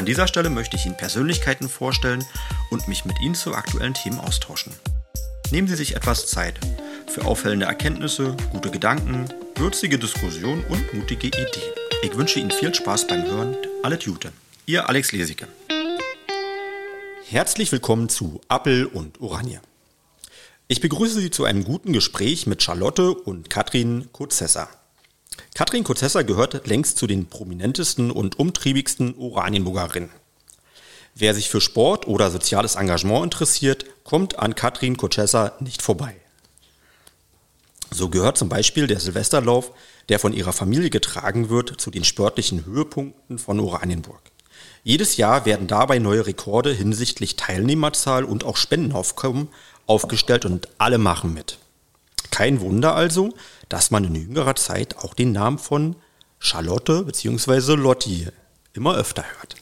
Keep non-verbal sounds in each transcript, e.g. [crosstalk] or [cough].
An dieser Stelle möchte ich Ihnen Persönlichkeiten vorstellen und mich mit Ihnen zu aktuellen Themen austauschen. Nehmen Sie sich etwas Zeit für auffällende Erkenntnisse, gute Gedanken, würzige Diskussionen und mutige Ideen. Ich wünsche Ihnen viel Spaß beim Hören. Alle Tute. Ihr Alex Lesicke. Herzlich willkommen zu Appel und Oranje. Ich begrüße Sie zu einem guten Gespräch mit Charlotte und Katrin Kozessa. Katrin Kozessa gehört längst zu den prominentesten und umtriebigsten Oranienburgerinnen. Wer sich für Sport oder soziales Engagement interessiert, kommt an Katrin Kozessa nicht vorbei. So gehört zum Beispiel der Silvesterlauf, der von ihrer Familie getragen wird, zu den sportlichen Höhepunkten von Oranienburg. Jedes Jahr werden dabei neue Rekorde hinsichtlich Teilnehmerzahl und auch Spendenaufkommen aufgestellt und alle machen mit. Kein Wunder also, dass man in jüngerer Zeit auch den Namen von Charlotte bzw. Lotti immer öfter hört.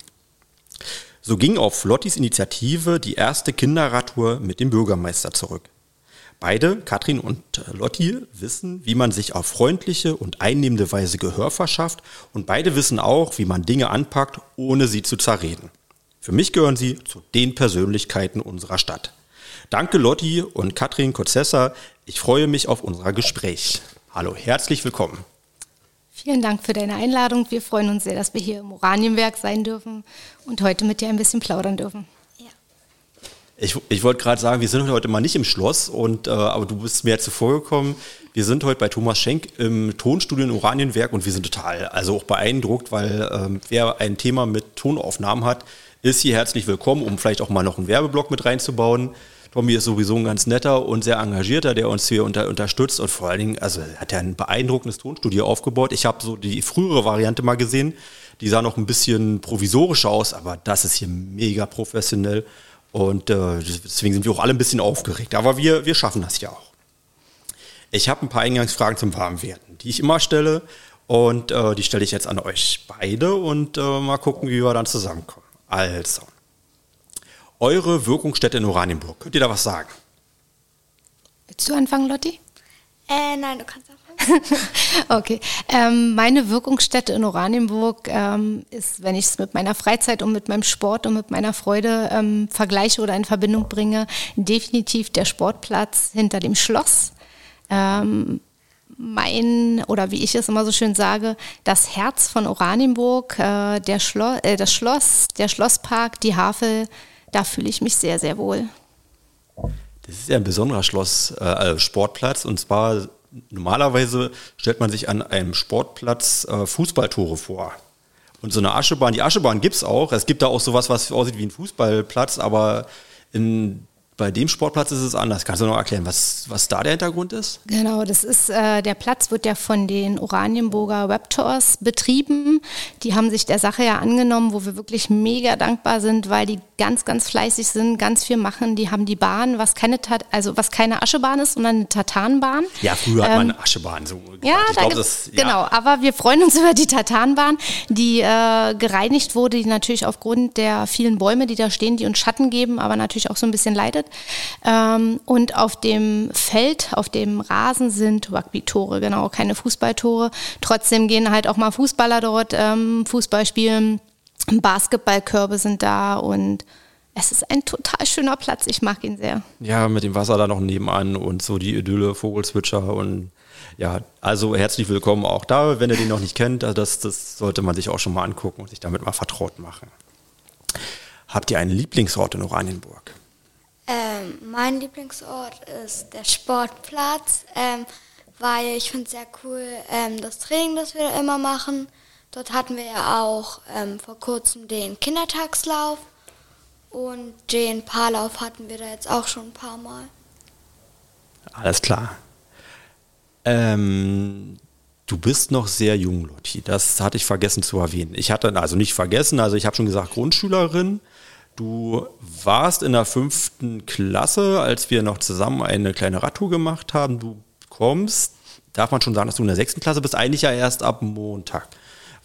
So ging auf Lottis Initiative die erste Kinderradtour mit dem Bürgermeister zurück. Beide, Katrin und Lotti, wissen, wie man sich auf freundliche und einnehmende Weise Gehör verschafft und beide wissen auch, wie man Dinge anpackt, ohne sie zu zerreden. Für mich gehören sie zu den Persönlichkeiten unserer Stadt. Danke Lotti und Katrin Kozessa. Ich freue mich auf unser Gespräch. Hallo, herzlich willkommen. Vielen Dank für deine Einladung. Wir freuen uns sehr, dass wir hier im Oranienwerk sein dürfen und heute mit dir ein bisschen plaudern dürfen. Ich, ich wollte gerade sagen, wir sind heute mal nicht im Schloss, und, äh, aber du bist mir zuvor gekommen. Wir sind heute bei Thomas Schenk im Tonstudio in Oranienwerk und wir sind total, also auch beeindruckt, weil ähm, wer ein Thema mit Tonaufnahmen hat, ist hier herzlich willkommen, um vielleicht auch mal noch einen Werbeblock mit reinzubauen. Tommy ist sowieso ein ganz netter und sehr engagierter, der uns hier unter, unterstützt und vor allen Dingen, also hat er ein beeindruckendes Tonstudio aufgebaut. Ich habe so die frühere Variante mal gesehen, die sah noch ein bisschen provisorischer aus, aber das ist hier mega professionell und äh, deswegen sind wir auch alle ein bisschen aufgeregt. Aber wir, wir schaffen das ja auch. Ich habe ein paar Eingangsfragen zum Warmwerden, die ich immer stelle. Und äh, die stelle ich jetzt an euch beide und äh, mal gucken, wie wir dann zusammenkommen. Also, eure Wirkungsstätte in Oranienburg. Könnt ihr da was sagen? Willst du anfangen, Lotti? Äh, nein, du kannst anfangen. [laughs] okay. Ähm, meine Wirkungsstätte in Oranienburg ähm, ist, wenn ich es mit meiner Freizeit und mit meinem Sport und mit meiner Freude ähm, vergleiche oder in Verbindung bringe, definitiv der Sportplatz hinter dem Schloss. Ähm, mein, oder wie ich es immer so schön sage, das Herz von Oranienburg, äh, der Schlo äh, das Schloss, der Schlosspark, die Havel, da fühle ich mich sehr, sehr wohl. Das ist ja ein besonderer Schloss, äh, also Sportplatz und zwar normalerweise stellt man sich an einem Sportplatz äh, Fußballtore vor. Und so eine Aschebahn, die Aschebahn gibt es auch. Es gibt da auch sowas, was aussieht wie ein Fußballplatz, aber in bei dem Sportplatz ist es anders. Kannst du noch erklären, was, was da der Hintergrund ist? Genau, das ist, äh, der Platz wird ja von den Oranienburger Raptors betrieben. Die haben sich der Sache ja angenommen, wo wir wirklich mega dankbar sind, weil die ganz, ganz fleißig sind, ganz viel machen. Die haben die Bahn, was keine, Tat also was keine Aschebahn ist, sondern eine Tatanbahn. Ja, früher hat man ähm, Aschebahn so. Ja, glaub, das, ja, genau. Aber wir freuen uns [laughs] über die Tatanbahn, die äh, gereinigt wurde, die natürlich aufgrund der vielen Bäume, die da stehen, die uns Schatten geben, aber natürlich auch so ein bisschen leidet. Ähm, und auf dem Feld, auf dem Rasen sind Rugby-Tore, genau, keine Fußballtore. Trotzdem gehen halt auch mal Fußballer dort ähm, Fußball spielen. Basketballkörbe sind da und es ist ein total schöner Platz. Ich mag ihn sehr. Ja, mit dem Wasser da noch nebenan und so die Idylle, Vogelzwitscher und ja, also herzlich willkommen auch da, wenn ihr den noch nicht kennt. Also das, das sollte man sich auch schon mal angucken und sich damit mal vertraut machen. Habt ihr einen Lieblingsort in Oranienburg? Ähm, mein Lieblingsort ist der Sportplatz, ähm, weil ich finde es sehr cool, ähm, das Training, das wir da immer machen. Dort hatten wir ja auch ähm, vor kurzem den Kindertagslauf und den Paarlauf hatten wir da jetzt auch schon ein paar Mal. Alles klar. Ähm, du bist noch sehr jung, Lotti. Das hatte ich vergessen zu erwähnen. Ich hatte also nicht vergessen, also ich habe schon gesagt Grundschülerin. Du warst in der fünften Klasse, als wir noch zusammen eine kleine Radtour gemacht haben. Du kommst, darf man schon sagen, dass du in der sechsten Klasse bist, eigentlich ja erst ab Montag.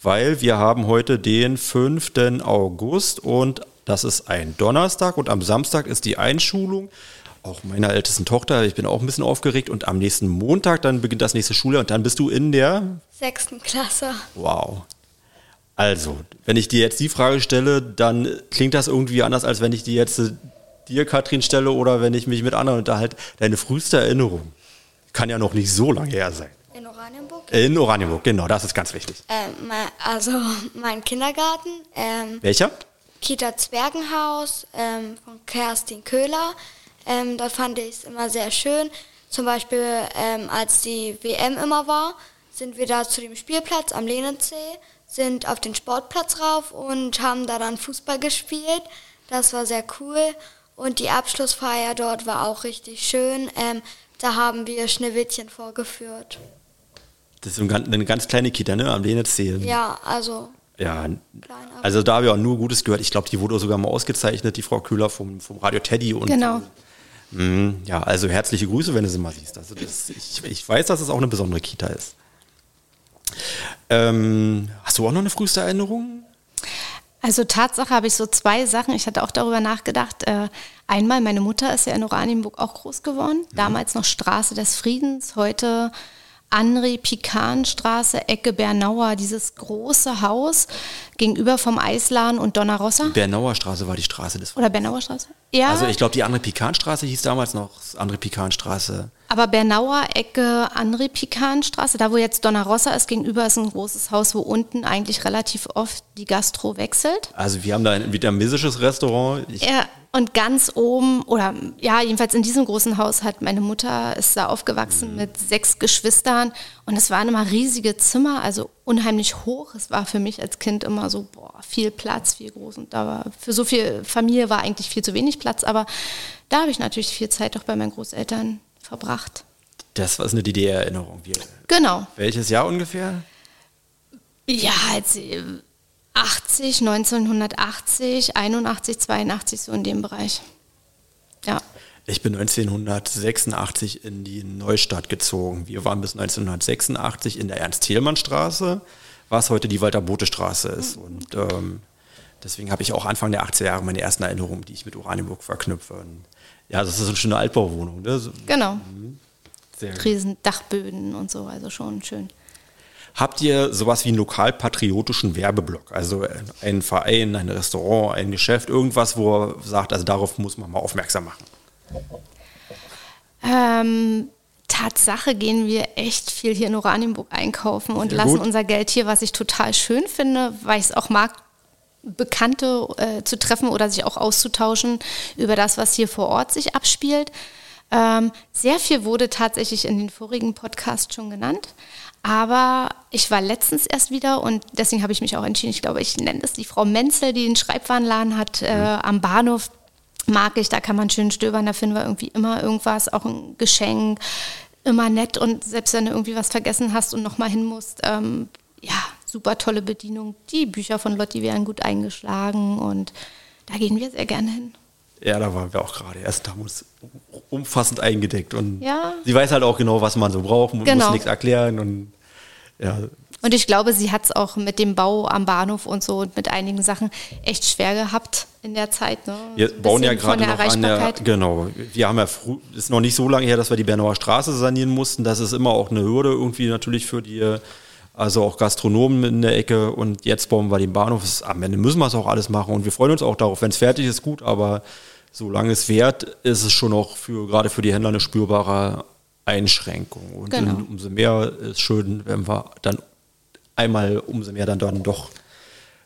Weil wir haben heute den 5. August und das ist ein Donnerstag und am Samstag ist die Einschulung auch meiner ältesten Tochter. Ich bin auch ein bisschen aufgeregt und am nächsten Montag dann beginnt das nächste Schuljahr und dann bist du in der sechsten Klasse. Wow. Also, wenn ich dir jetzt die Frage stelle, dann klingt das irgendwie anders, als wenn ich die jetzt äh, dir, Katrin, stelle oder wenn ich mich mit anderen unterhalte. Deine früheste Erinnerung kann ja noch nicht so lange her sein. In Oranienburg? In Oranienburg, genau, das ist ganz wichtig. Ähm, also [laughs] mein Kindergarten. Ähm, Welcher? Kita Zwergenhaus ähm, von Kerstin Köhler. Ähm, da fand ich es immer sehr schön. Zum Beispiel, ähm, als die WM immer war, sind wir da zu dem Spielplatz am Lehnensee, sind auf den Sportplatz rauf und haben da dann Fußball gespielt. Das war sehr cool. Und die Abschlussfeier dort war auch richtig schön. Ähm, da haben wir Schneewittchen vorgeführt. Das ist eine ganz kleine Kita, ne? Am Lehnensee. Ja, also. Ja, also da habe ich auch nur Gutes gehört. Ich glaube, die wurde sogar mal ausgezeichnet, die Frau Köhler vom, vom Radio Teddy. Und genau. Mhm, ja, also herzliche Grüße, wenn du sie mal siehst. Also das, ich, ich, weiß, dass es auch eine besondere Kita ist. Ähm, hast du auch noch eine früheste Erinnerung? Also Tatsache habe ich so zwei Sachen. Ich hatte auch darüber nachgedacht. Äh, einmal, meine Mutter ist ja in Oranienburg auch groß geworden. Mhm. Damals noch Straße des Friedens, heute André-Pikan-Straße, Ecke Bernauer, dieses große Haus gegenüber vom Eisladen und Donnerossa. Bernauer Straße war die Straße des Oder Bernauer Straße? Ja. Also ich glaube, die André-Pikan-Straße hieß damals noch André-Pikan-Straße. Aber Bernauer Ecke André-Pikan-Straße, da wo jetzt Donnerossa ist, gegenüber ist ein großes Haus, wo unten eigentlich relativ oft die Gastro wechselt. Also wir haben da ein vietnamesisches Restaurant. Ich ja, und ganz oben, oder ja, jedenfalls in diesem großen Haus hat meine Mutter, ist da aufgewachsen mhm. mit sechs Geschwistern und es waren immer riesige Zimmer, also unheimlich hoch. Es war für mich als Kind immer so, boah, viel Platz, viel groß und da war, für so viel Familie war eigentlich viel zu wenig Platz, aber da habe ich natürlich viel Zeit auch bei meinen Großeltern verbracht. Das war eine DDR-Erinnerung. Genau. Welches Jahr ungefähr? Ja, als 80, 1980, 81, 82, so in dem Bereich. Ja. Ich bin 1986 in die Neustadt gezogen. Wir waren bis 1986 in der Ernst-Thielmann-Straße, was heute die Walter-Bote-Straße ist. Und ähm, deswegen habe ich auch Anfang der 80er Jahre meine ersten Erinnerungen, die ich mit Oranienburg verknüpfe. Und ja, das ist eine schöne Altbauwohnung. Ne? Genau. Mhm. Riesendachböden und so, also schon schön. Habt ihr sowas wie einen lokalpatriotischen Werbeblock? Also ein Verein, ein Restaurant, ein Geschäft, irgendwas, wo er sagt, also darauf muss man mal aufmerksam machen? Ähm, Tatsache gehen wir echt viel hier in Oranienburg einkaufen und Sehr lassen gut. unser Geld hier, was ich total schön finde, weil ich es auch mag, Bekannte äh, zu treffen oder sich auch auszutauschen über das, was hier vor Ort sich abspielt. Ähm, sehr viel wurde tatsächlich in den vorigen Podcasts schon genannt. Aber ich war letztens erst wieder und deswegen habe ich mich auch entschieden, ich glaube, ich nenne es die Frau Menzel, die den Schreibwarenladen hat äh, mhm. am Bahnhof. Mag ich, da kann man schön stöbern, da finden wir irgendwie immer irgendwas, auch ein Geschenk, immer nett und selbst wenn du irgendwie was vergessen hast und nochmal hin musst, ähm, ja, super tolle Bedienung. Die Bücher von Lotti wären gut eingeschlagen und da gehen wir sehr gerne hin. Ja, da waren wir auch gerade. Erst haben uns umfassend eingedeckt und ja. sie weiß halt auch genau, was man so braucht und genau. muss nichts erklären und ja. Und ich glaube, sie hat es auch mit dem Bau am Bahnhof und so und mit einigen Sachen echt schwer gehabt in der Zeit. Ne? Wir bauen ja gerade noch an der, genau, wir haben ja, früh, ist noch nicht so lange her, dass wir die Bernauer Straße sanieren mussten. Das ist immer auch eine Hürde irgendwie natürlich für die, also auch Gastronomen in der Ecke und jetzt bauen wir den Bahnhof. Am Ende müssen wir es auch alles machen und wir freuen uns auch darauf. Wenn es fertig ist, gut, aber solange es wert, ist es schon auch für, gerade für die Händler eine spürbare Einschränkung. Und genau. umso mehr ist schön, wenn wir dann einmal umso mehr dann, dann doch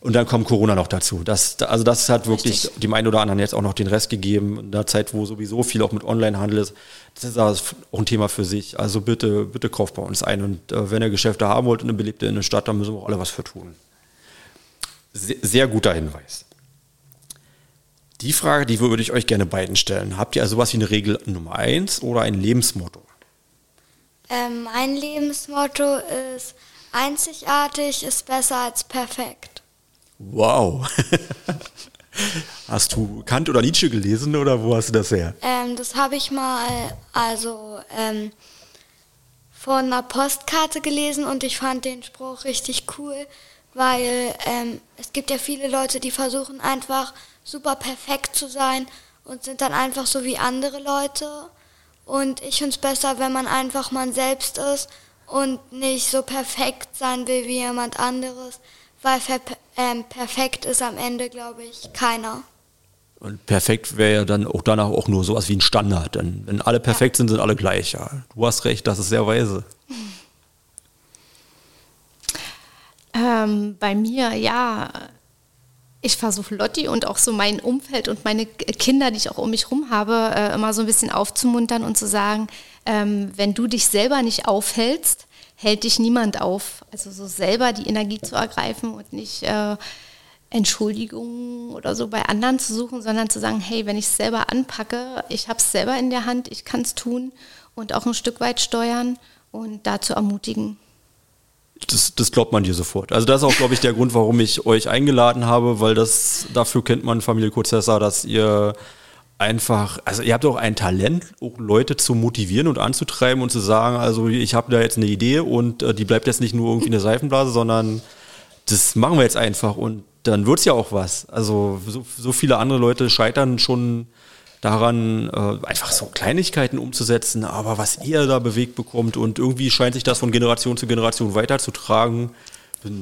und dann kommt Corona noch dazu. Das, also das hat wirklich Richtig. dem einen oder anderen jetzt auch noch den Rest gegeben. In der Zeit, wo sowieso viel auch mit Onlinehandel ist, das ist auch ein Thema für sich. Also bitte, bitte kauft bei uns ein. Und äh, wenn ihr Geschäfte haben wollt in eine belebte Innenstadt, dann müssen wir auch alle was für tun. Sehr, sehr guter Hinweis. Die Frage, die würde ich euch gerne beiden stellen. Habt ihr also sowas wie eine Regel Nummer eins oder ein Lebensmotto? Ähm, mein Lebensmotto ist, einzigartig ist besser als perfekt. Wow. [laughs] Hast du Kant oder Nietzsche gelesen oder wo hast du das her? Ähm, das habe ich mal also ähm, von einer Postkarte gelesen und ich fand den Spruch richtig cool, weil ähm, es gibt ja viele Leute, die versuchen einfach super perfekt zu sein und sind dann einfach so wie andere Leute. Und ich finde es besser, wenn man einfach man selbst ist und nicht so perfekt sein will wie jemand anderes, weil ähm, perfekt ist am Ende, glaube ich, keiner. Und perfekt wäre ja dann auch danach auch nur sowas wie ein Standard. Denn wenn alle perfekt ja. sind, sind alle gleich. Ja. Du hast recht, das ist sehr weise. [laughs] Ähm, bei mir, ja, ich versuche Lotti und auch so mein Umfeld und meine Kinder, die ich auch um mich herum habe, äh, immer so ein bisschen aufzumuntern und zu sagen, ähm, wenn du dich selber nicht aufhältst, hält dich niemand auf. Also so selber die Energie zu ergreifen und nicht äh, Entschuldigungen oder so bei anderen zu suchen, sondern zu sagen, hey, wenn ich es selber anpacke, ich habe es selber in der Hand, ich kann es tun und auch ein Stück weit steuern und dazu ermutigen. Das, das, glaubt man dir sofort. Also das ist auch, glaube ich, der Grund, warum ich euch eingeladen habe, weil das dafür kennt man Familie Kurzesser, dass ihr einfach, also ihr habt auch ein Talent, auch Leute zu motivieren und anzutreiben und zu sagen, also ich habe da jetzt eine Idee und äh, die bleibt jetzt nicht nur irgendwie eine Seifenblase, sondern das machen wir jetzt einfach und dann wird es ja auch was. Also so, so, viele andere Leute scheitern schon daran, äh, einfach so Kleinigkeiten umzusetzen, aber was ihr da bewegt bekommt und irgendwie scheint sich das von Generation zu Generation weiterzutragen.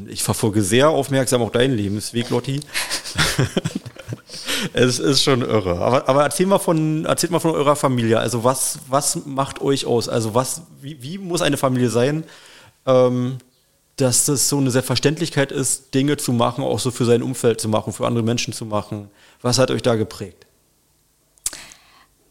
Ich verfolge sehr aufmerksam auch deinen Lebensweg, Lotti. [laughs] [laughs] es ist schon irre. Aber, aber erzähl mal von, erzählt mal von eurer Familie. Also was, was macht euch aus? Also was, wie, wie muss eine Familie sein, ähm, dass das so eine Selbstverständlichkeit ist, Dinge zu machen, auch so für sein Umfeld zu machen, für andere Menschen zu machen. Was hat euch da geprägt?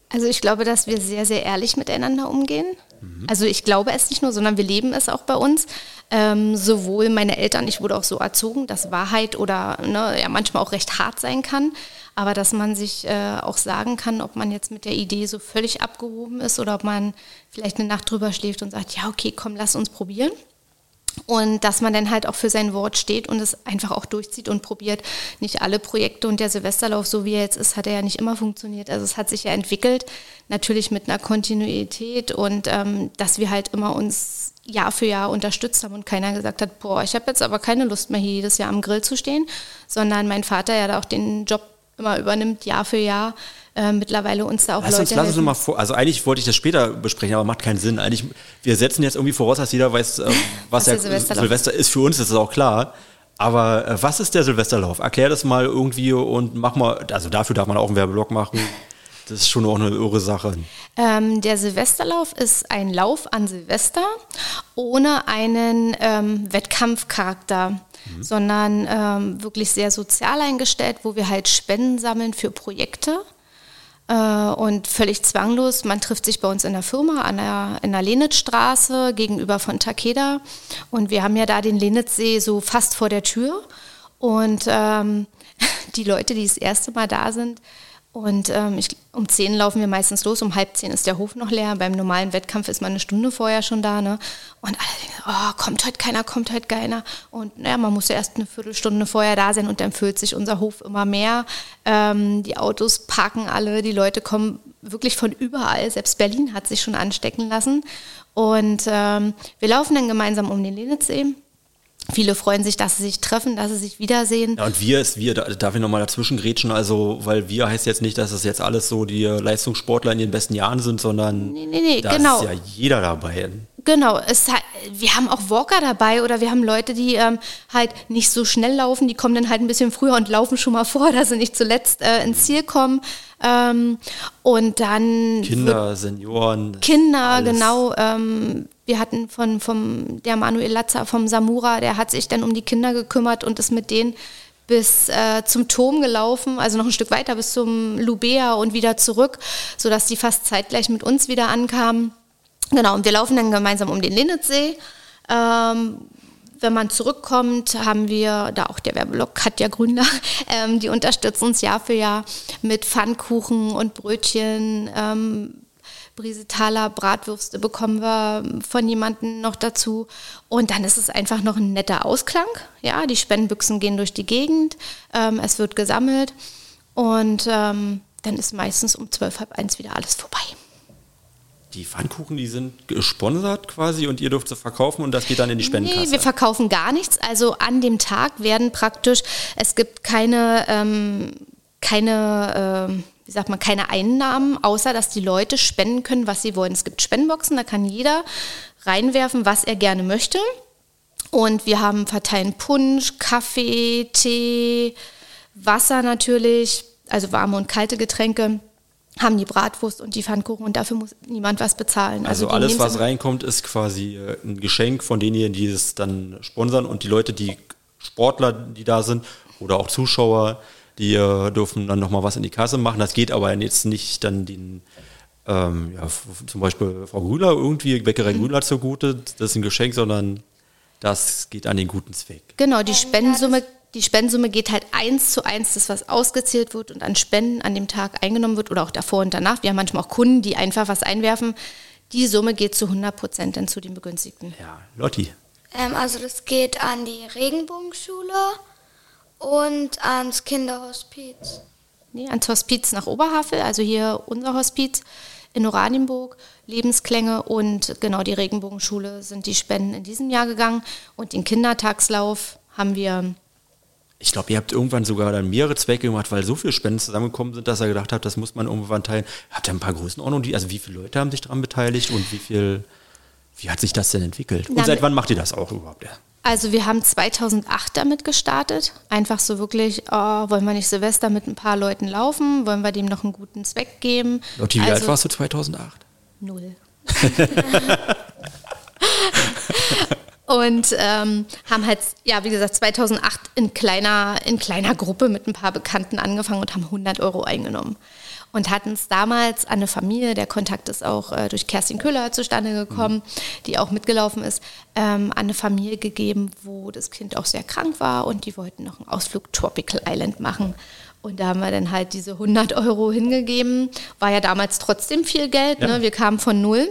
Also ich glaube, dass wir sehr, sehr ehrlich miteinander umgehen. Mhm. Also ich glaube es nicht nur, sondern wir leben es auch bei uns. Ähm, sowohl meine Eltern, ich wurde auch so erzogen, dass Wahrheit oder ne, ja, manchmal auch recht hart sein kann, aber dass man sich äh, auch sagen kann, ob man jetzt mit der Idee so völlig abgehoben ist oder ob man vielleicht eine Nacht drüber schläft und sagt, ja okay, komm, lass uns probieren. Und dass man dann halt auch für sein Wort steht und es einfach auch durchzieht und probiert. Nicht alle Projekte und der Silvesterlauf, so wie er jetzt ist, hat er ja nicht immer funktioniert. Also es hat sich ja entwickelt, natürlich mit einer Kontinuität und ähm, dass wir halt immer uns Jahr für Jahr unterstützt haben und keiner gesagt hat, boah, ich habe jetzt aber keine Lust mehr hier jedes Jahr am Grill zu stehen, sondern mein Vater ja da auch den Job immer übernimmt, Jahr für Jahr äh, mittlerweile uns da auch lass Leute uns, lass uns mal vor, also eigentlich wollte ich das später besprechen, aber macht keinen Sinn. Eigentlich, wir setzen jetzt irgendwie voraus, dass jeder weiß, äh, [laughs] was, der Silvester, Silvester ist. Für uns ist es auch klar. Aber äh, was ist der Silvesterlauf? Erklär das mal irgendwie und mach mal, also dafür darf man auch einen Werbeblock machen. Das ist schon auch eine irre Sache. Ähm, der Silvesterlauf ist ein Lauf an Silvester ohne einen ähm, Wettkampfcharakter, mhm. sondern ähm, wirklich sehr sozial eingestellt, wo wir halt Spenden sammeln für Projekte. Äh, und völlig zwanglos. Man trifft sich bei uns in der Firma an der, in der Lenitzstraße gegenüber von Takeda. Und wir haben ja da den Lenitzsee so fast vor der Tür. Und ähm, [laughs] die Leute, die das erste Mal da sind, und ähm, ich, um 10 laufen wir meistens los, um halb 10 ist der Hof noch leer. Beim normalen Wettkampf ist man eine Stunde vorher schon da. Ne? Und alle denken, oh, kommt heute keiner, kommt heute keiner. Und naja, man muss ja erst eine Viertelstunde vorher da sein und dann füllt sich unser Hof immer mehr. Ähm, die Autos parken alle, die Leute kommen wirklich von überall. Selbst Berlin hat sich schon anstecken lassen. Und ähm, wir laufen dann gemeinsam um den Lenitzsee Viele freuen sich, dass sie sich treffen, dass sie sich wiedersehen. Ja, und wir ist wir, darf ich nochmal dazwischen grätschen, also, weil wir heißt jetzt nicht, dass es jetzt alles so die Leistungssportler in den besten Jahren sind, sondern nee, nee, nee, da genau. ist ja jeder dabei. Genau, es, wir haben auch Walker dabei oder wir haben Leute, die ähm, halt nicht so schnell laufen, die kommen dann halt ein bisschen früher und laufen schon mal [laughs] vor, dass sie nicht zuletzt äh, ins Ziel kommen. Ähm, und dann Kinder, Senioren. Kinder, alles. genau. Ähm, wir hatten von vom der Manuel Latzer vom Samura, der hat sich dann um die Kinder gekümmert und ist mit denen bis äh, zum Turm gelaufen, also noch ein Stück weiter bis zum Lubea und wieder zurück, sodass die fast zeitgleich mit uns wieder ankamen. Genau, und wir laufen dann gemeinsam um den Linnitzsee. Ähm, wenn man zurückkommt, haben wir, da auch der Werbelog Katja Grünler, [laughs] ähm, die unterstützt uns Jahr für Jahr mit Pfannkuchen und Brötchen. Ähm, Brisetaler Bratwürste bekommen wir von jemandem noch dazu. Und dann ist es einfach noch ein netter Ausklang. Ja, die Spendenbüchsen gehen durch die Gegend, ähm, es wird gesammelt. Und ähm, dann ist meistens um zwölf, halb eins wieder alles vorbei. Die Pfannkuchen, die sind gesponsert quasi und ihr dürft sie verkaufen und das geht dann in die Spendenkasse? Nee, wir verkaufen gar nichts. Also an dem Tag werden praktisch, es gibt keine, ähm, keine, ähm, wie sagt man, keine Einnahmen, außer dass die Leute spenden können, was sie wollen. Es gibt Spendenboxen, da kann jeder reinwerfen, was er gerne möchte. Und wir haben verteilen Punsch, Kaffee, Tee, Wasser natürlich, also warme und kalte Getränke haben die Bratwurst und die Pfannkuchen und dafür muss niemand was bezahlen. Also, also alles, was reinkommt, ist quasi äh, ein Geschenk von denjenigen, die es dann sponsern und die Leute, die Sportler, die da sind oder auch Zuschauer, die äh, dürfen dann nochmal was in die Kasse machen. Das geht aber jetzt nicht dann den, ähm, ja, zum Beispiel Frau Grüler irgendwie, Bäckerei mhm. Grüler zugute, das ist ein Geschenk, sondern das geht an den guten Zweck. Genau, die Spendensumme die Spendensumme geht halt eins zu eins, das was ausgezählt wird und an Spenden an dem Tag eingenommen wird oder auch davor und danach. Wir haben manchmal auch Kunden, die einfach was einwerfen. Die Summe geht zu 100 Prozent dann zu den Begünstigten. Ja, Lotti. Ähm, also das geht an die Regenbogenschule und ans Kinderhospiz. Nee, ans Hospiz nach Oberhavel, also hier unser Hospiz in Oranienburg, Lebensklänge und genau die Regenbogenschule sind die Spenden in diesem Jahr gegangen und den Kindertagslauf haben wir ich glaube, ihr habt irgendwann sogar dann mehrere Zwecke gemacht, weil so viele Spenden zusammengekommen sind, dass er gedacht hat, das muss man irgendwann teilen. Habt ihr ein paar Größenordnungen? Also wie viele Leute haben sich daran beteiligt und wie viel, wie hat sich das denn entwickelt? Und seit wann macht ihr das auch überhaupt? Ja? Also wir haben 2008 damit gestartet. Einfach so wirklich, oh, wollen wir nicht Silvester mit ein paar Leuten laufen? Wollen wir dem noch einen guten Zweck geben? Lotti, wie also, alt warst du 2008? Null. [laughs] [laughs] und ähm, haben halt, ja, wie gesagt, 2008 in kleiner, in kleiner Gruppe mit ein paar Bekannten angefangen und haben 100 Euro eingenommen. Und hatten es damals an eine Familie, der Kontakt ist auch äh, durch Kerstin Köhler zustande gekommen, mhm. die auch mitgelaufen ist, ähm, an eine Familie gegeben, wo das Kind auch sehr krank war und die wollten noch einen Ausflug Tropical Island machen. Und da haben wir dann halt diese 100 Euro hingegeben. War ja damals trotzdem viel Geld. Ja. Ne? Wir kamen von null.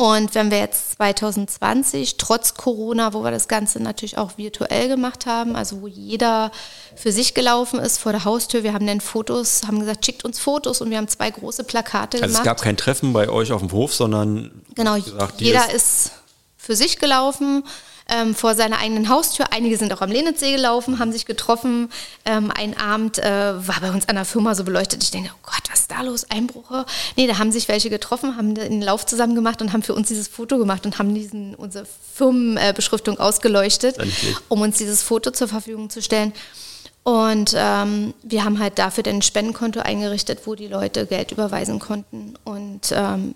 Und wenn wir jetzt 2020, trotz Corona, wo wir das Ganze natürlich auch virtuell gemacht haben, also wo jeder für sich gelaufen ist vor der Haustür, wir haben dann Fotos, haben gesagt, schickt uns Fotos und wir haben zwei große Plakate also gemacht. es gab kein Treffen bei euch auf dem Hof, sondern genau, gesagt, jeder ist, ist für sich gelaufen ähm, vor seiner eigenen Haustür. Einige sind auch am Lenitzsee gelaufen, haben sich getroffen. Ähm, ein Abend äh, war bei uns an der Firma so beleuchtet. Ich denke, oh Gott, was ist da los? Einbruche? Nee, da haben sich welche getroffen, haben den Lauf zusammen gemacht und haben für uns dieses Foto gemacht und haben diesen, unsere Firmenbeschriftung ausgeleuchtet, um uns dieses Foto zur Verfügung zu stellen. Und ähm, wir haben halt dafür dann ein Spendenkonto eingerichtet, wo die Leute Geld überweisen konnten. Und ähm,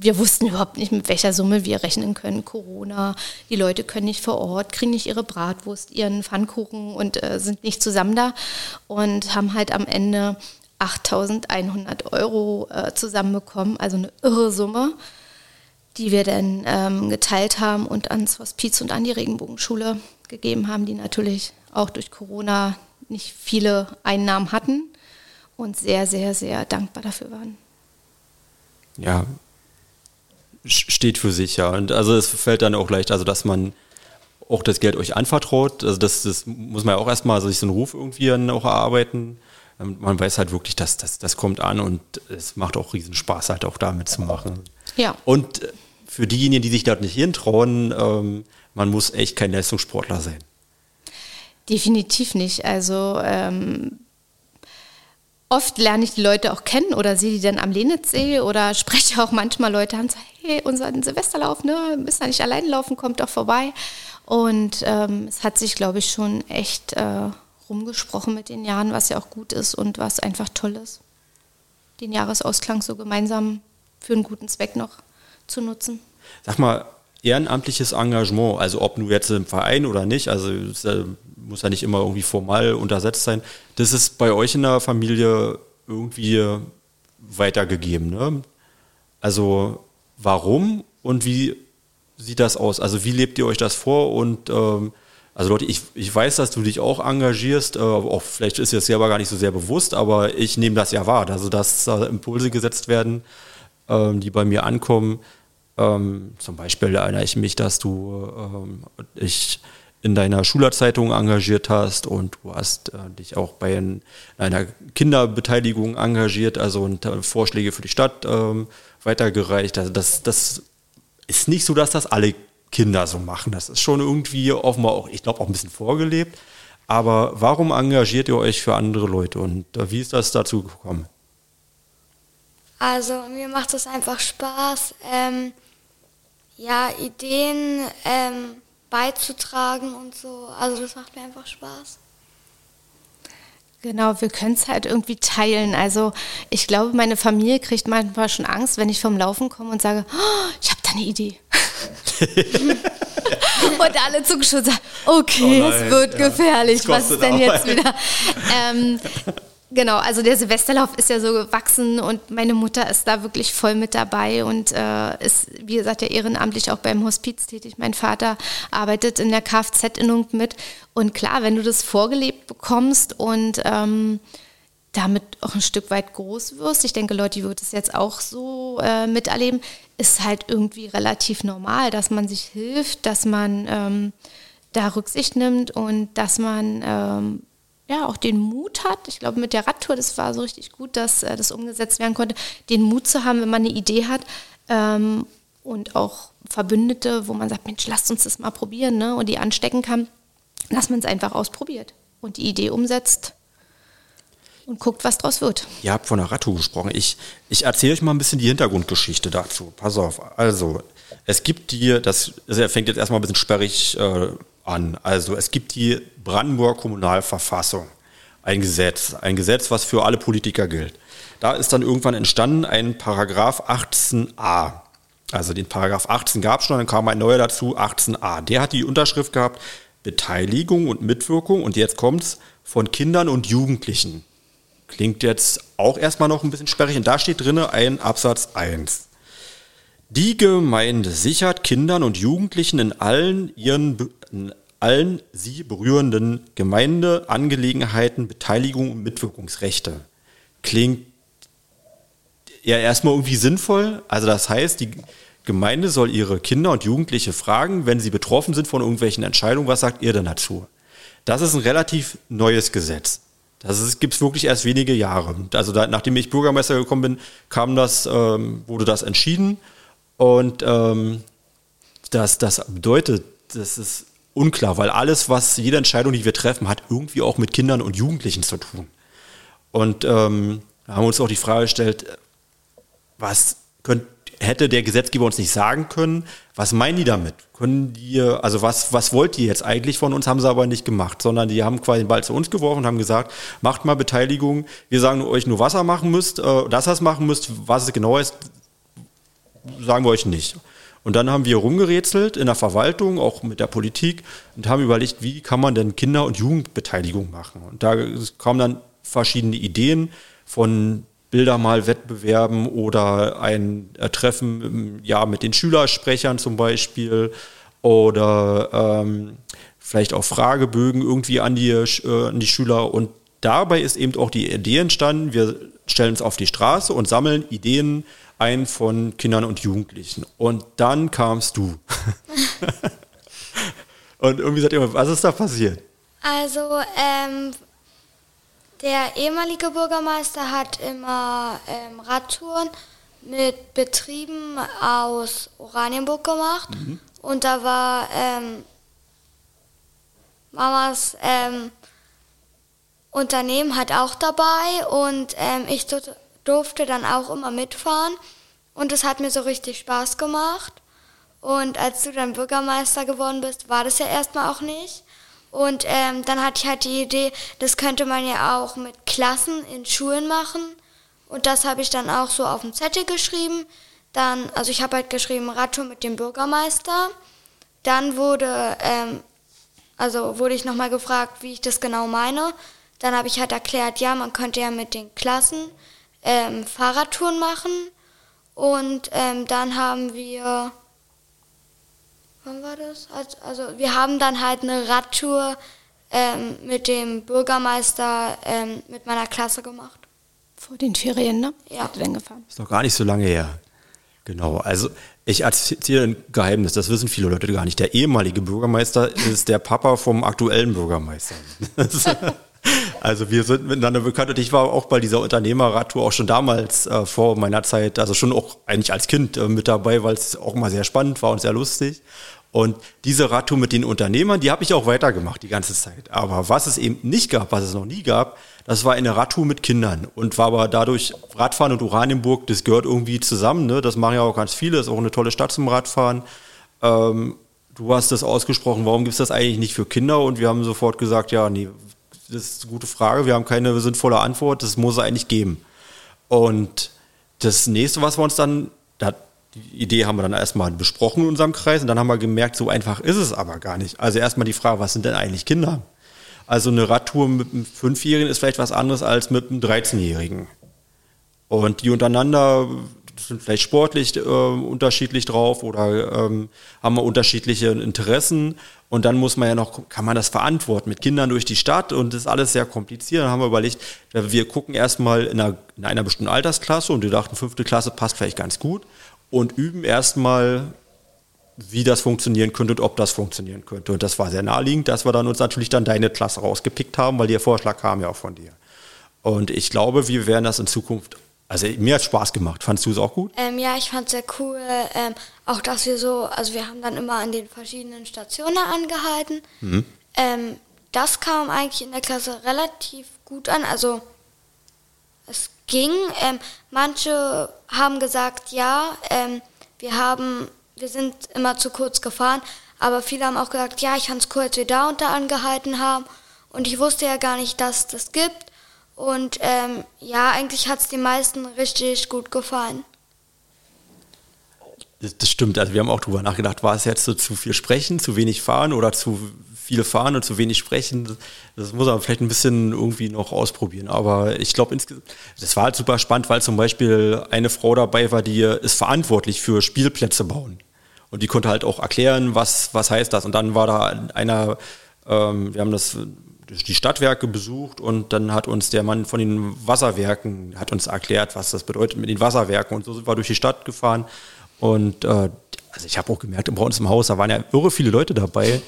wir wussten überhaupt nicht, mit welcher Summe wir rechnen können. Corona, die Leute können nicht vor Ort, kriegen nicht ihre Bratwurst, ihren Pfannkuchen und äh, sind nicht zusammen da und haben halt am Ende 8100 Euro äh, zusammenbekommen, also eine irre Summe, die wir dann ähm, geteilt haben und ans Hospiz und an die Regenbogenschule gegeben haben, die natürlich auch durch Corona nicht viele Einnahmen hatten und sehr, sehr, sehr dankbar dafür waren. Ja, steht für sich, ja. Und also es fällt dann auch leicht, also dass man auch das Geld euch anvertraut. Also das, das muss man ja auch erstmal sich so einen Ruf irgendwie dann auch erarbeiten. Ähm, man weiß halt wirklich, dass das, das kommt an und es macht auch riesen Spaß, halt auch damit zu machen. Ja. Und für diejenigen, die sich dort nicht hintrauen, ähm, man muss echt kein Leistungssportler sein. Definitiv nicht. Also ähm, oft lerne ich die Leute auch kennen oder sehe die dann am Lenitzsee oder [laughs] spreche auch manchmal Leute an, so, hey, unser Silvesterlauf, ne, müssen da nicht allein laufen, kommt doch vorbei. Und ähm, es hat sich, glaube ich, schon echt äh, rumgesprochen mit den Jahren, was ja auch gut ist und was einfach toll ist. Den Jahresausklang so gemeinsam für einen guten Zweck noch zu nutzen. Sag mal, ehrenamtliches Engagement, also ob nur jetzt im Verein oder nicht, also es muss ja nicht immer irgendwie formal untersetzt sein, das ist bei euch in der Familie irgendwie weitergegeben. Ne? Also warum und wie sieht das aus? Also wie lebt ihr euch das vor und ähm, also Leute, ich, ich weiß, dass du dich auch engagierst, äh, auch vielleicht ist dir das selber gar nicht so sehr bewusst, aber ich nehme das ja wahr, also dass da Impulse gesetzt werden, ähm, die bei mir ankommen, ähm, zum Beispiel erinnere ich mich, dass du, ähm, ich in deiner Schülerzeitung engagiert hast und du hast äh, dich auch bei ein, einer Kinderbeteiligung engagiert, also und äh, Vorschläge für die Stadt ähm, weitergereicht. Also das, das ist nicht so, dass das alle Kinder so machen. Das ist schon irgendwie offenbar auch, ich glaube, auch ein bisschen vorgelebt. Aber warum engagiert ihr euch für andere Leute und äh, wie ist das dazu gekommen? Also mir macht es einfach Spaß, ähm, ja, Ideen ähm, beizutragen und so. Also das macht mir einfach Spaß. Genau, wir können es halt irgendwie teilen. Also ich glaube, meine Familie kriegt manchmal schon Angst, wenn ich vom Laufen komme und sage, oh, ich habe da eine Idee. [laughs] und alle zugeschaut sagen, okay, oh es wird ja, gefährlich. Was ist denn jetzt wieder? [laughs] Ähm, Genau, also der Silvesterlauf ist ja so gewachsen und meine Mutter ist da wirklich voll mit dabei und äh, ist, wie gesagt, ja ehrenamtlich auch beim Hospiz tätig. Mein Vater arbeitet in der Kfz-Innung mit. Und klar, wenn du das vorgelebt bekommst und ähm, damit auch ein Stück weit groß wirst, ich denke, Leute, die wird es jetzt auch so äh, miterleben, ist halt irgendwie relativ normal, dass man sich hilft, dass man ähm, da Rücksicht nimmt und dass man ähm, ja, auch den Mut hat, ich glaube mit der Radtour, das war so richtig gut, dass äh, das umgesetzt werden konnte, den Mut zu haben, wenn man eine Idee hat ähm, und auch Verbündete, wo man sagt, Mensch, lasst uns das mal probieren ne? und die anstecken kann, dass man es einfach ausprobiert und die Idee umsetzt und guckt, was draus wird. Ihr habt von der Radtour gesprochen. Ich, ich erzähle euch mal ein bisschen die Hintergrundgeschichte dazu. Pass auf. Also, es gibt die, das, das fängt jetzt erstmal ein bisschen sperrig äh, an. Also es gibt die Brandenburger Kommunalverfassung, ein Gesetz, ein Gesetz, was für alle Politiker gilt. Da ist dann irgendwann entstanden ein Paragraph 18a. Also den Paragraph 18 gab es schon, dann kam ein neuer dazu, 18a. Der hat die Unterschrift gehabt, Beteiligung und Mitwirkung, und jetzt kommt es von Kindern und Jugendlichen. Klingt jetzt auch erstmal noch ein bisschen sperrig. Und da steht drin ein Absatz 1. Die Gemeinde sichert Kindern und Jugendlichen in allen ihren in allen sie berührenden Gemeindeangelegenheiten Beteiligung und Mitwirkungsrechte. Klingt ja erstmal irgendwie sinnvoll. Also das heißt, die Gemeinde soll ihre Kinder und Jugendliche fragen, wenn sie betroffen sind von irgendwelchen Entscheidungen, was sagt ihr denn dazu? Das ist ein relativ neues Gesetz. Das gibt es wirklich erst wenige Jahre. Also da, nachdem ich Bürgermeister gekommen bin, kam das, ähm, wurde das entschieden. Und ähm, das, das bedeutet, das ist unklar, weil alles, was jede Entscheidung, die wir treffen, hat irgendwie auch mit Kindern und Jugendlichen zu tun. Und ähm, haben wir uns auch die Frage gestellt, was könnt, hätte der Gesetzgeber uns nicht sagen können? Was meinen die damit? Können die, also was, was wollt ihr jetzt eigentlich von uns? Haben sie aber nicht gemacht, sondern die haben quasi den Ball zu uns geworfen und haben gesagt, macht mal Beteiligung. Wir sagen euch nur, was ihr machen müsst, äh, dass ihr es machen müsst. Was es genau ist, sagen wir euch nicht. Und dann haben wir rumgerätselt in der Verwaltung, auch mit der Politik und haben überlegt, wie kann man denn Kinder- und Jugendbeteiligung machen. Und da kamen dann verschiedene Ideen von Bildermalwettbewerben oder ein Treffen ja, mit den Schülersprechern zum Beispiel oder ähm, vielleicht auch Fragebögen irgendwie an die, äh, an die Schüler. Und dabei ist eben auch die Idee entstanden, wir stellen uns auf die Straße und sammeln Ideen ein von Kindern und Jugendlichen. Und dann kamst du. [laughs] und irgendwie sagt ihr, was ist da passiert? Also, ähm, der ehemalige Bürgermeister hat immer ähm, Radtouren mit Betrieben aus Oranienburg gemacht. Mhm. Und da war ähm, Mamas ähm, Unternehmen halt auch dabei und ähm, ich durfte dann auch immer mitfahren und es hat mir so richtig Spaß gemacht. Und als du dann Bürgermeister geworden bist, war das ja erstmal auch nicht. Und ähm, dann hatte ich halt die Idee, das könnte man ja auch mit Klassen in Schulen machen. Und das habe ich dann auch so auf dem Zettel geschrieben. Dann, also ich habe halt geschrieben Radtour mit dem Bürgermeister. Dann wurde, ähm, also wurde ich nochmal gefragt, wie ich das genau meine. Dann habe ich halt erklärt, ja, man könnte ja mit den Klassen ähm, Fahrradtouren machen. Und ähm, dann haben wir, wann war das? Also, also wir haben dann halt eine Radtour ähm, mit dem Bürgermeister ähm, mit meiner Klasse gemacht. Vor den Ferien, ne? Ja. Dann gefahren. Ist noch gar nicht so lange her. Genau. Also Ich erzähle ein Geheimnis, das wissen viele Leute gar nicht. Der ehemalige Bürgermeister ist der Papa vom aktuellen Bürgermeister. [laughs] [laughs] also wir sind miteinander bekannt und ich war auch bei dieser Unternehmerradtour auch schon damals äh, vor meiner Zeit, also schon auch eigentlich als Kind äh, mit dabei, weil es auch mal sehr spannend war und sehr lustig. Und diese Radtour mit den Unternehmern, die habe ich auch weitergemacht die ganze Zeit. Aber was es eben nicht gab, was es noch nie gab, das war eine Radtour mit Kindern und war aber dadurch Radfahren und Oranienburg, das gehört irgendwie zusammen. Ne? Das machen ja auch ganz viele, ist auch eine tolle Stadt zum Radfahren. Ähm, du hast das ausgesprochen, warum gibt es das eigentlich nicht für Kinder? Und wir haben sofort gesagt, ja, nee, das ist eine gute Frage, wir haben keine sinnvolle Antwort, das muss es eigentlich geben. Und das nächste, was wir uns dann, da die Idee haben wir dann erstmal besprochen in unserem Kreis und dann haben wir gemerkt, so einfach ist es aber gar nicht. Also erstmal die Frage, was sind denn eigentlich Kinder? Also eine Radtour mit einem Fünfjährigen ist vielleicht was anderes als mit einem 13-Jährigen. Und die untereinander sind vielleicht sportlich äh, unterschiedlich drauf oder ähm, haben unterschiedliche Interessen. Und dann muss man ja noch, kann man das verantworten mit Kindern durch die Stadt und das ist alles sehr kompliziert. Dann haben wir überlegt, wir gucken erstmal in einer, in einer bestimmten Altersklasse und wir dachten, fünfte Klasse passt vielleicht ganz gut und üben erstmal, wie das funktionieren könnte und ob das funktionieren könnte. Und das war sehr naheliegend, dass wir dann uns natürlich dann deine Klasse rausgepickt haben, weil der Vorschlag kam ja auch von dir. Und ich glaube, wir werden das in Zukunft also mir hat Spaß gemacht. Fandest du es auch gut? Ähm, ja, ich fand es sehr cool. Ähm, auch dass wir so, also wir haben dann immer an den verschiedenen Stationen angehalten. Mhm. Ähm, das kam eigentlich in der Klasse relativ gut an. Also es ging. Ähm, manche haben gesagt, ja, ähm, wir haben, wir sind immer zu kurz gefahren, aber viele haben auch gesagt, ja, ich fand es cool, als wir da und da angehalten haben und ich wusste ja gar nicht, dass das gibt. Und ähm, ja, eigentlich hat es den meisten richtig gut gefallen. Das, das, stimmt. Also wir haben auch drüber nachgedacht, war es jetzt so zu viel sprechen, zu wenig fahren oder zu viele fahren und zu wenig sprechen. Das muss man vielleicht ein bisschen irgendwie noch ausprobieren. Aber ich glaube, das war halt super spannend, weil zum Beispiel eine Frau dabei war, die ist verantwortlich für Spielplätze bauen. Und die konnte halt auch erklären, was, was heißt das. Und dann war da einer, ähm, wir haben das die Stadtwerke besucht und dann hat uns der Mann von den Wasserwerken hat uns erklärt, was das bedeutet mit den Wasserwerken und so sind wir durch die Stadt gefahren und äh, also ich habe auch gemerkt, bei uns im Haus, da waren ja irre viele Leute dabei,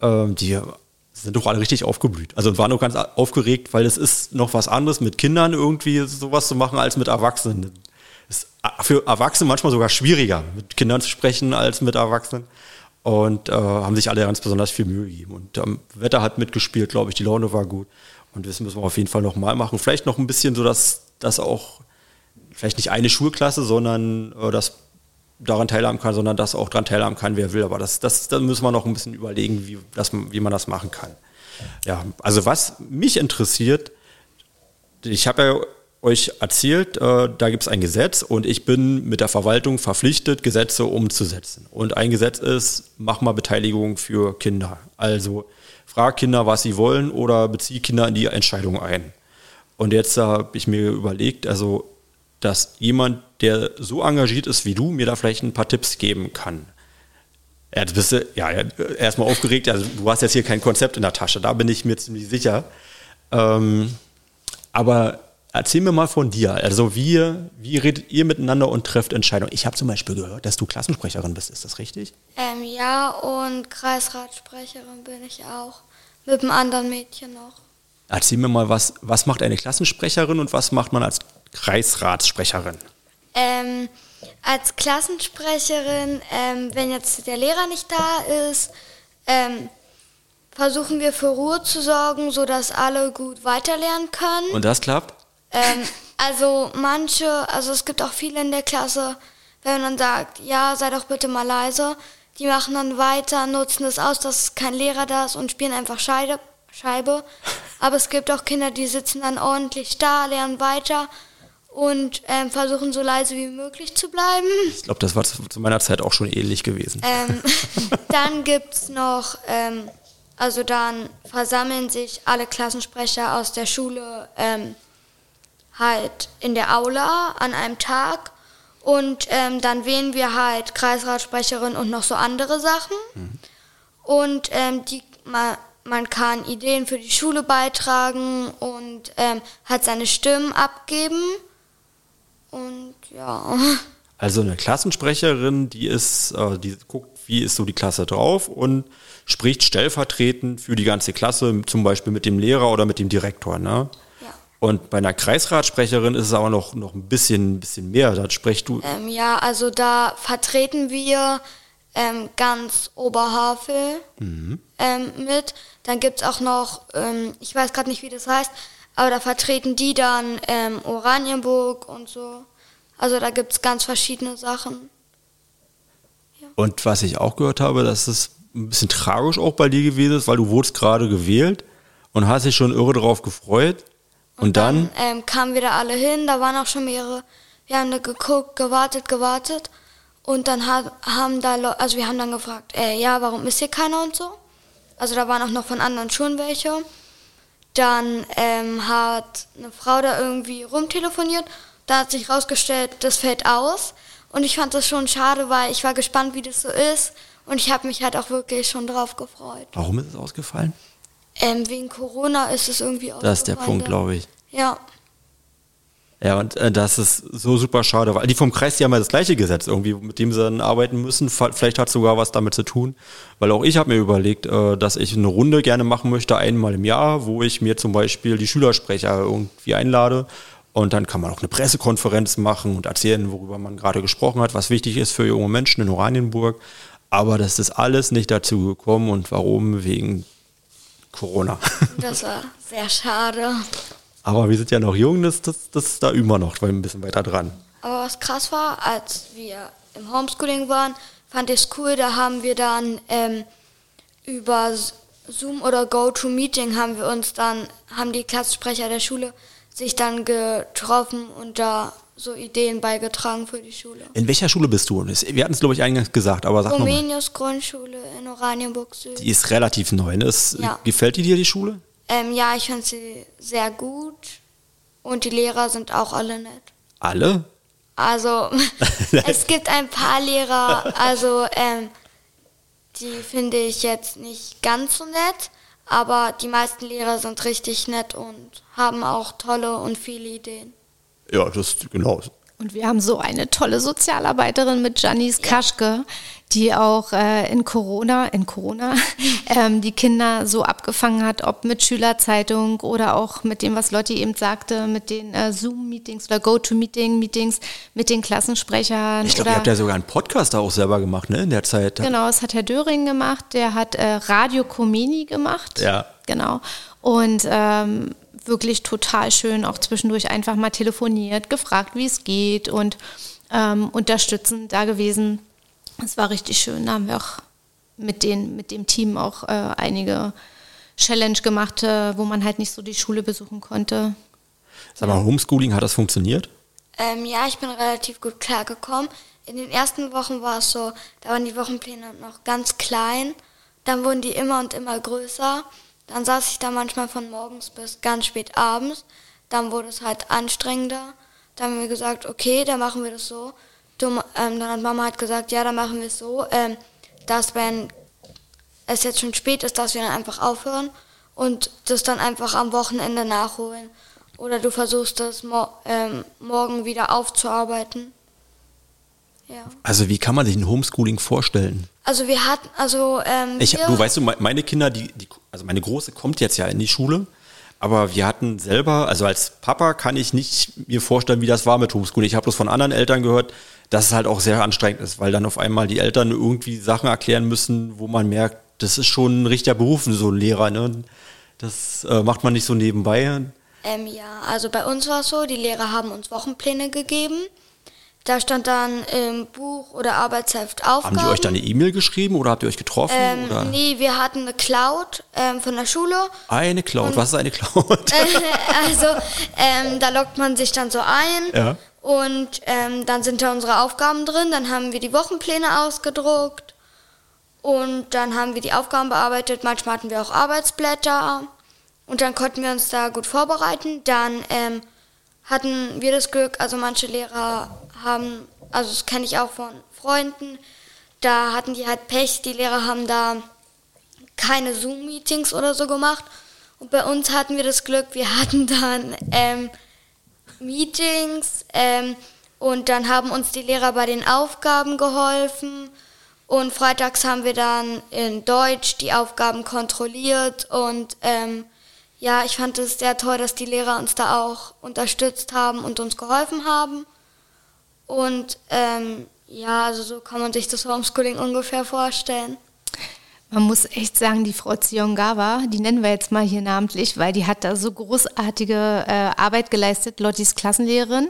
ähm, die sind doch alle richtig aufgeblüht. Also waren auch ganz aufgeregt, weil es ist noch was anderes, mit Kindern irgendwie sowas zu machen, als mit Erwachsenen. Ist für Erwachsene manchmal sogar schwieriger, mit Kindern zu sprechen, als mit Erwachsenen. Und äh, haben sich alle ganz besonders viel Mühe gegeben. Und ähm, Wetter hat mitgespielt, glaube ich, die Laune war gut. Und das müssen wir auf jeden Fall nochmal machen. Vielleicht noch ein bisschen so, dass das auch vielleicht nicht eine Schulklasse, sondern äh, das daran teilhaben kann, sondern dass auch daran teilhaben kann, wer will. Aber das, das, da müssen wir noch ein bisschen überlegen, wie, das, wie man das machen kann. Ja, also was mich interessiert, ich habe ja euch erzählt, äh, da gibt es ein Gesetz und ich bin mit der Verwaltung verpflichtet, Gesetze umzusetzen. Und ein Gesetz ist, mach mal Beteiligung für Kinder. Also frag Kinder, was sie wollen oder bezieh Kinder in die Entscheidung ein. Und jetzt habe ich mir überlegt, also dass jemand, der so engagiert ist wie du, mir da vielleicht ein paar Tipps geben kann. Ja, jetzt bist du ja, erstmal aufgeregt. Also, du hast jetzt hier kein Konzept in der Tasche, da bin ich mir ziemlich sicher. Ähm, aber erzähl mir mal von dir. Also, wie, wie redet ihr miteinander und trefft Entscheidungen? Ich habe zum Beispiel gehört, dass du Klassensprecherin bist. Ist das richtig? Ähm, ja, und Kreisratsprecherin bin ich auch. Mit einem anderen Mädchen noch. Erzähl mir mal, was, was macht eine Klassensprecherin und was macht man als Kreisratssprecherin? Ähm, als Klassensprecherin, ähm, wenn jetzt der Lehrer nicht da ist, ähm, versuchen wir für Ruhe zu sorgen, sodass alle gut weiterlernen können. Und das klappt? Ähm, also manche, also es gibt auch viele in der Klasse, wenn man sagt, ja, sei doch bitte mal leise, die machen dann weiter, nutzen es aus, dass kein Lehrer da ist und spielen einfach Scheibe. Scheibe. Aber es gibt auch Kinder, die sitzen dann ordentlich da, lernen weiter und ähm, versuchen so leise wie möglich zu bleiben. Ich glaube, das war zu meiner Zeit auch schon ähnlich gewesen. Ähm, [laughs] dann gibt es noch, ähm, also dann versammeln sich alle Klassensprecher aus der Schule ähm, halt in der Aula an einem Tag und ähm, dann wählen wir halt Kreisratssprecherin und noch so andere Sachen. Mhm. Und ähm, die, man, man kann Ideen für die Schule beitragen und hat seine Stimmen abgeben. Und ja. Also eine Klassensprecherin, die ist, äh, die guckt, wie ist so die Klasse drauf und spricht stellvertretend für die ganze Klasse, zum Beispiel mit dem Lehrer oder mit dem Direktor. Ne? Ja. Und bei einer Kreisratsprecherin ist es aber noch, noch ein bisschen, bisschen mehr. Da sprichst du. Ähm, ja, also da vertreten wir ähm, ganz Oberhavel mhm. ähm, mit. Dann gibt es auch noch, ähm, ich weiß gerade nicht, wie das heißt, aber da vertreten die dann ähm, Oranienburg und so. Also da gibt es ganz verschiedene Sachen. Ja. Und was ich auch gehört habe, dass es ein bisschen tragisch auch bei dir gewesen ist, weil du wurdest gerade gewählt und hast dich schon irre darauf gefreut. Und, und dann, dann ähm, kamen wieder alle hin, da waren auch schon mehrere. Wir haben da geguckt, gewartet, gewartet. Und dann haben da, Leute, also wir haben dann gefragt, äh, ja, warum ist hier keiner und so? Also da waren auch noch von anderen Schulen welche. Dann ähm, hat eine Frau da irgendwie rumtelefoniert. Da hat sich rausgestellt, das fällt aus. Und ich fand das schon schade, weil ich war gespannt, wie das so ist. Und ich habe mich halt auch wirklich schon drauf gefreut. Warum ist es ausgefallen? Ähm, wegen Corona ist es irgendwie ausgefallen. Das ist der Punkt, glaube ich. Ja. Ja, und äh, das ist so super schade, weil die vom Kreis, die haben ja das gleiche Gesetz irgendwie, mit dem sie dann arbeiten müssen. Vielleicht hat es sogar was damit zu tun, weil auch ich habe mir überlegt, äh, dass ich eine Runde gerne machen möchte, einmal im Jahr, wo ich mir zum Beispiel die Schülersprecher irgendwie einlade. Und dann kann man auch eine Pressekonferenz machen und erzählen, worüber man gerade gesprochen hat, was wichtig ist für junge Menschen in Oranienburg. Aber das ist alles nicht dazu gekommen und warum? Wegen Corona. Das war sehr schade. Aber wir sind ja noch jung, das, das, das da üben wir noch, weil wir ein bisschen weiter dran. Aber was krass war, als wir im Homeschooling waren, fand ich es cool, da haben wir dann ähm, über Zoom oder GoToMeeting haben wir uns dann, haben die Klassensprecher der Schule sich dann getroffen und da so Ideen beigetragen für die Schule. In welcher Schule bist du? Wir hatten es, glaube ich, eingangs gesagt, aber sag. Rumänius Grundschule in Oranienburg Süd. Die ist relativ neu. Ne? Ist, ja. Gefällt dir, die Schule? Ähm, ja, ich finde sie sehr gut und die Lehrer sind auch alle nett. Alle? Also, [laughs] es gibt ein paar Lehrer, also ähm, die finde ich jetzt nicht ganz so nett, aber die meisten Lehrer sind richtig nett und haben auch tolle und viele Ideen. Ja, das genau. Und wir haben so eine tolle Sozialarbeiterin mit Janice Kaschke, die auch äh, in Corona, in Corona, [laughs] ähm, die Kinder so abgefangen hat, ob mit Schülerzeitung oder auch mit dem, was Lotti eben sagte, mit den äh, Zoom-Meetings oder Go-To-Meeting-Meetings mit den Klassensprechern. Ich glaube, ihr habt ja sogar einen Podcast da auch selber gemacht, ne, in der Zeit. Genau, das hat Herr Döring gemacht, der hat äh, Radio Comeni gemacht. Ja. Genau. Und ähm, wirklich total schön, auch zwischendurch einfach mal telefoniert, gefragt, wie es geht und ähm, unterstützend da gewesen. Es war richtig schön. Da haben wir auch mit, den, mit dem Team auch äh, einige Challenge gemacht, äh, wo man halt nicht so die Schule besuchen konnte. Sag mal, Homeschooling, hat das funktioniert? Ähm, ja, ich bin relativ gut klargekommen. In den ersten Wochen war es so, da waren die Wochenpläne noch ganz klein. Dann wurden die immer und immer größer. Dann saß ich da manchmal von morgens bis ganz spät abends. Dann wurde es halt anstrengender. Dann haben wir gesagt, okay, dann machen wir das so. Du, ähm, dann hat Mama halt gesagt, ja, dann machen wir es so, ähm, dass wenn es jetzt schon spät ist, dass wir dann einfach aufhören und das dann einfach am Wochenende nachholen. Oder du versuchst das mo ähm, morgen wieder aufzuarbeiten. Ja. Also wie kann man sich ein Homeschooling vorstellen? Also wir hatten, also ähm, ich, du weißt du, meine Kinder, die, die, also meine große kommt jetzt ja in die Schule, aber wir hatten selber, also als Papa kann ich nicht mir vorstellen, wie das war mit Homeschooling. Ich habe das von anderen Eltern gehört, dass es halt auch sehr anstrengend ist, weil dann auf einmal die Eltern irgendwie Sachen erklären müssen, wo man merkt, das ist schon ein richtiger Beruf, so ein Lehrer. Ne? Das äh, macht man nicht so nebenbei. Ähm, ja, also bei uns war es so, die Lehrer haben uns Wochenpläne gegeben. Da stand dann im Buch oder Arbeitsheft Aufgaben. Haben die euch da eine E-Mail geschrieben oder habt ihr euch getroffen? Ähm, oder? Nee, wir hatten eine Cloud ähm, von der Schule. Eine Cloud, Und, was ist eine Cloud? [laughs] also ähm, da loggt man sich dann so ein. Ja. Und ähm, dann sind da unsere Aufgaben drin. Dann haben wir die Wochenpläne ausgedruckt. Und dann haben wir die Aufgaben bearbeitet. Manchmal hatten wir auch Arbeitsblätter. Und dann konnten wir uns da gut vorbereiten. Dann ähm, hatten wir das Glück, also manche Lehrer haben, also das kenne ich auch von Freunden, da hatten die halt Pech, die Lehrer haben da keine Zoom-Meetings oder so gemacht. Und bei uns hatten wir das Glück, wir hatten dann ähm, Meetings, ähm, Und dann haben uns die Lehrer bei den Aufgaben geholfen. Und freitags haben wir dann in Deutsch die Aufgaben kontrolliert. Und ähm, ja, ich fand es sehr toll, dass die Lehrer uns da auch unterstützt haben und uns geholfen haben. Und ähm, ja, also so kann man sich das Homeschooling ungefähr vorstellen. Man muss echt sagen, die Frau Ziongawa, die nennen wir jetzt mal hier namentlich, weil die hat da so großartige äh, Arbeit geleistet, Lottis Klassenlehrerin,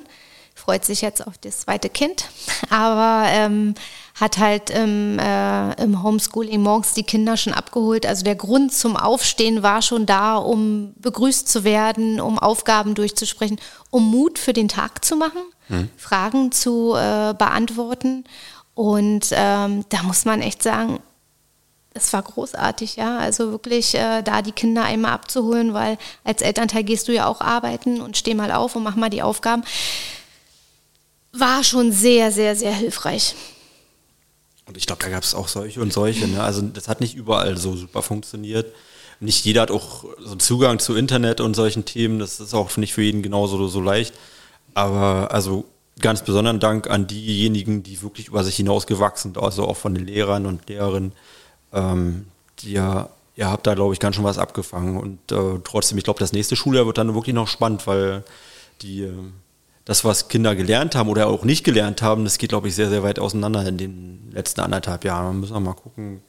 freut sich jetzt auf das zweite Kind, [laughs] aber ähm, hat halt im, äh, im Homeschooling morgens die Kinder schon abgeholt. Also der Grund zum Aufstehen war schon da, um begrüßt zu werden, um Aufgaben durchzusprechen, um Mut für den Tag zu machen, mhm. Fragen zu äh, beantworten. Und ähm, da muss man echt sagen, es war großartig, ja. Also wirklich äh, da die Kinder einmal abzuholen, weil als Elternteil gehst du ja auch arbeiten und steh mal auf und mach mal die Aufgaben. War schon sehr, sehr, sehr hilfreich. Und ich glaube, da gab es auch solche und solche. Ne? Also das hat nicht überall so super funktioniert. Nicht jeder hat auch so einen Zugang zu Internet und solchen Themen. Das ist auch nicht für jeden genauso so leicht. Aber also ganz besonderen Dank an diejenigen, die wirklich über sich hinausgewachsen sind, also auch von den Lehrern und Lehrerinnen, ähm, die ja, ihr habt da, glaube ich, ganz schön was abgefangen. Und äh, trotzdem, ich glaube, das nächste Schuljahr wird dann wirklich noch spannend, weil die, äh, das, was Kinder gelernt haben oder auch nicht gelernt haben, das geht, glaube ich, sehr, sehr weit auseinander in den letzten anderthalb Jahren. Man müssen wir mal gucken,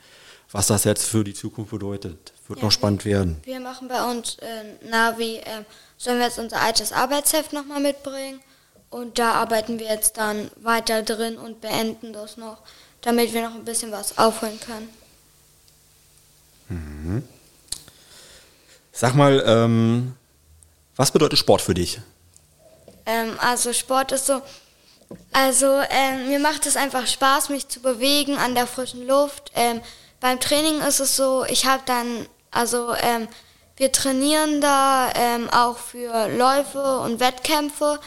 was das jetzt für die Zukunft bedeutet. Wird ja, noch spannend werden. Wir machen bei uns äh, Navi, äh, sollen wir jetzt unser altes Arbeitsheft nochmal mitbringen? Und da arbeiten wir jetzt dann weiter drin und beenden das noch, damit wir noch ein bisschen was aufholen können. Mhm. Sag mal, ähm, was bedeutet Sport für dich? Ähm, also Sport ist so, also ähm, mir macht es einfach Spaß, mich zu bewegen an der frischen Luft. Ähm, beim Training ist es so, ich habe dann, also ähm, wir trainieren da ähm, auch für Läufe und Wettkämpfe.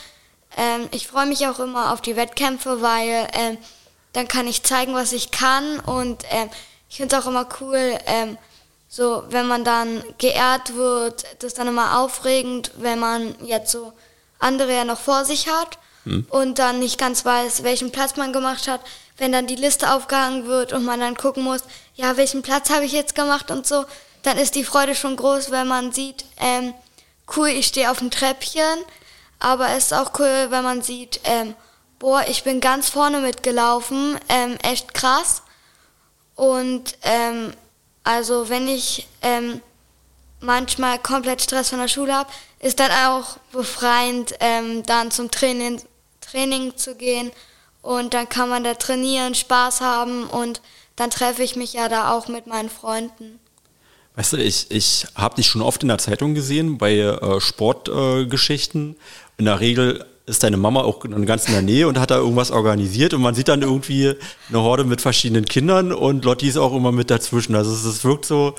ich freue mich auch immer auf die Wettkämpfe, weil dann kann ich zeigen, was ich kann und ich finde es auch immer cool, so, wenn man dann geehrt wird, das ist dann immer aufregend, wenn man jetzt so andere ja noch vor sich hat hm. und dann nicht ganz weiß, welchen Platz man gemacht hat. Wenn dann die Liste aufgehangen wird und man dann gucken muss, ja, welchen Platz habe ich jetzt gemacht und so, dann ist die Freude schon groß, wenn man sieht, ähm, cool, ich stehe auf dem Treppchen. Aber es ist auch cool, wenn man sieht, ähm, boah, ich bin ganz vorne mitgelaufen, ähm, echt krass. Und ähm, also wenn ich ähm, manchmal komplett Stress von der Schule habe, ist dann auch befreiend, ähm, dann zum Training, Training zu gehen und dann kann man da trainieren, Spaß haben und dann treffe ich mich ja da auch mit meinen Freunden. Weißt du, ich, ich habe dich schon oft in der Zeitung gesehen bei äh, Sportgeschichten. Äh, in der Regel ist deine Mama auch ganz in der Nähe und hat da irgendwas organisiert und man sieht dann irgendwie eine Horde mit verschiedenen Kindern und Lotti ist auch immer mit dazwischen. Also es, es wirkt so,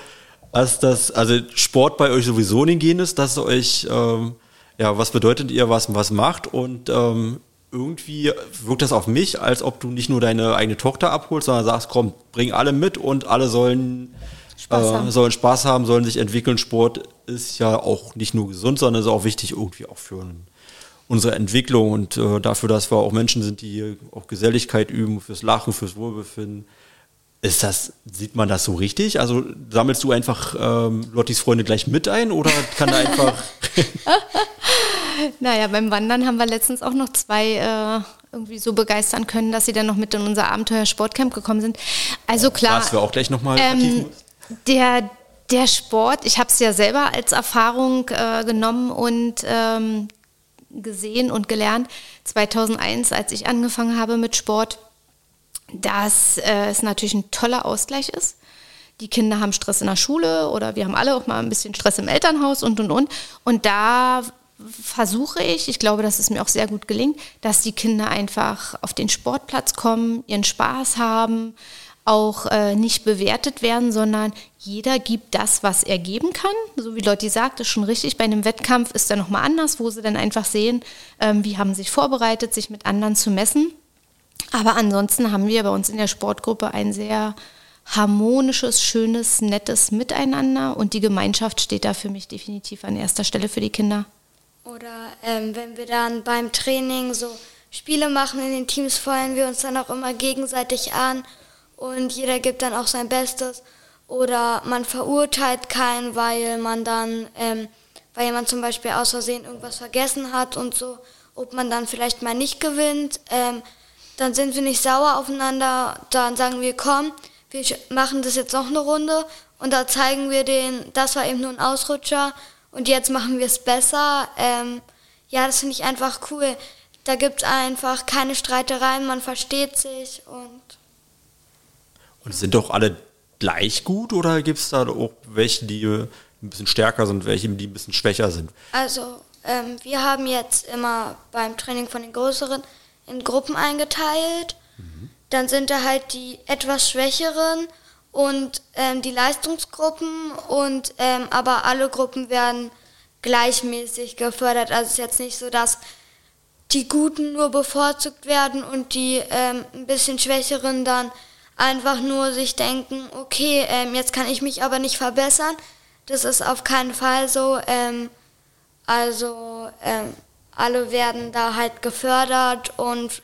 als das, also Sport bei euch sowieso in den Gen ist, dass euch, ähm, ja, was bedeutet ihr, was, was macht und ähm, irgendwie wirkt das auf mich, als ob du nicht nur deine eigene Tochter abholst, sondern sagst, komm, bring alle mit und alle sollen Spaß, äh, haben. sollen Spaß haben, sollen sich entwickeln. Sport ist ja auch nicht nur gesund, sondern ist auch wichtig irgendwie auch für einen unsere Entwicklung und äh, dafür, dass wir auch Menschen sind, die auch Geselligkeit üben, fürs Lachen, fürs Wohlbefinden. Ist das, sieht man das so richtig? Also sammelst du einfach ähm, Lottis Freunde gleich mit ein oder kann da einfach. [laughs] naja, beim Wandern haben wir letztens auch noch zwei äh, irgendwie so begeistern können, dass sie dann noch mit in unser Abenteuer Sportcamp gekommen sind. Also klar. Was wir auch gleich nochmal ähm, Der, der Sport, ich habe es ja selber als Erfahrung äh, genommen und ähm, gesehen und gelernt, 2001, als ich angefangen habe mit Sport, dass äh, es natürlich ein toller Ausgleich ist. Die Kinder haben Stress in der Schule oder wir haben alle auch mal ein bisschen Stress im Elternhaus und, und, und. Und da versuche ich, ich glaube, dass es mir auch sehr gut gelingt, dass die Kinder einfach auf den Sportplatz kommen, ihren Spaß haben, auch äh, nicht bewertet werden, sondern jeder gibt das, was er geben kann. So wie Lotti sagt, ist schon richtig. Bei einem Wettkampf ist er nochmal anders, wo sie dann einfach sehen, ähm, wie haben sie sich vorbereitet, sich mit anderen zu messen. Aber ansonsten haben wir bei uns in der Sportgruppe ein sehr harmonisches, schönes, nettes Miteinander und die Gemeinschaft steht da für mich definitiv an erster Stelle für die Kinder. Oder ähm, wenn wir dann beim Training so Spiele machen in den Teams, feuern wir uns dann auch immer gegenseitig an und jeder gibt dann auch sein Bestes. Oder man verurteilt keinen, weil man dann, ähm, weil jemand zum Beispiel aus Versehen irgendwas vergessen hat und so, ob man dann vielleicht mal nicht gewinnt. Ähm, dann sind wir nicht sauer aufeinander, dann sagen wir, komm, wir machen das jetzt noch eine Runde und da zeigen wir den, das war eben nur ein Ausrutscher und jetzt machen wir es besser. Ähm, ja, das finde ich einfach cool. Da gibt es einfach keine Streitereien, man versteht sich und. Und sind doch alle gleich gut oder gibt es da auch welche, die ein bisschen stärker sind, welche, die ein bisschen schwächer sind? Also, ähm, wir haben jetzt immer beim Training von den Größeren in Gruppen eingeteilt. Mhm. Dann sind da halt die etwas schwächeren und ähm, die Leistungsgruppen und ähm, aber alle Gruppen werden gleichmäßig gefördert. Also es ist jetzt nicht so, dass die Guten nur bevorzugt werden und die ähm, ein bisschen Schwächeren dann einfach nur sich denken, okay, ähm, jetzt kann ich mich aber nicht verbessern. Das ist auf keinen Fall so. Ähm, also ähm, alle werden da halt gefördert und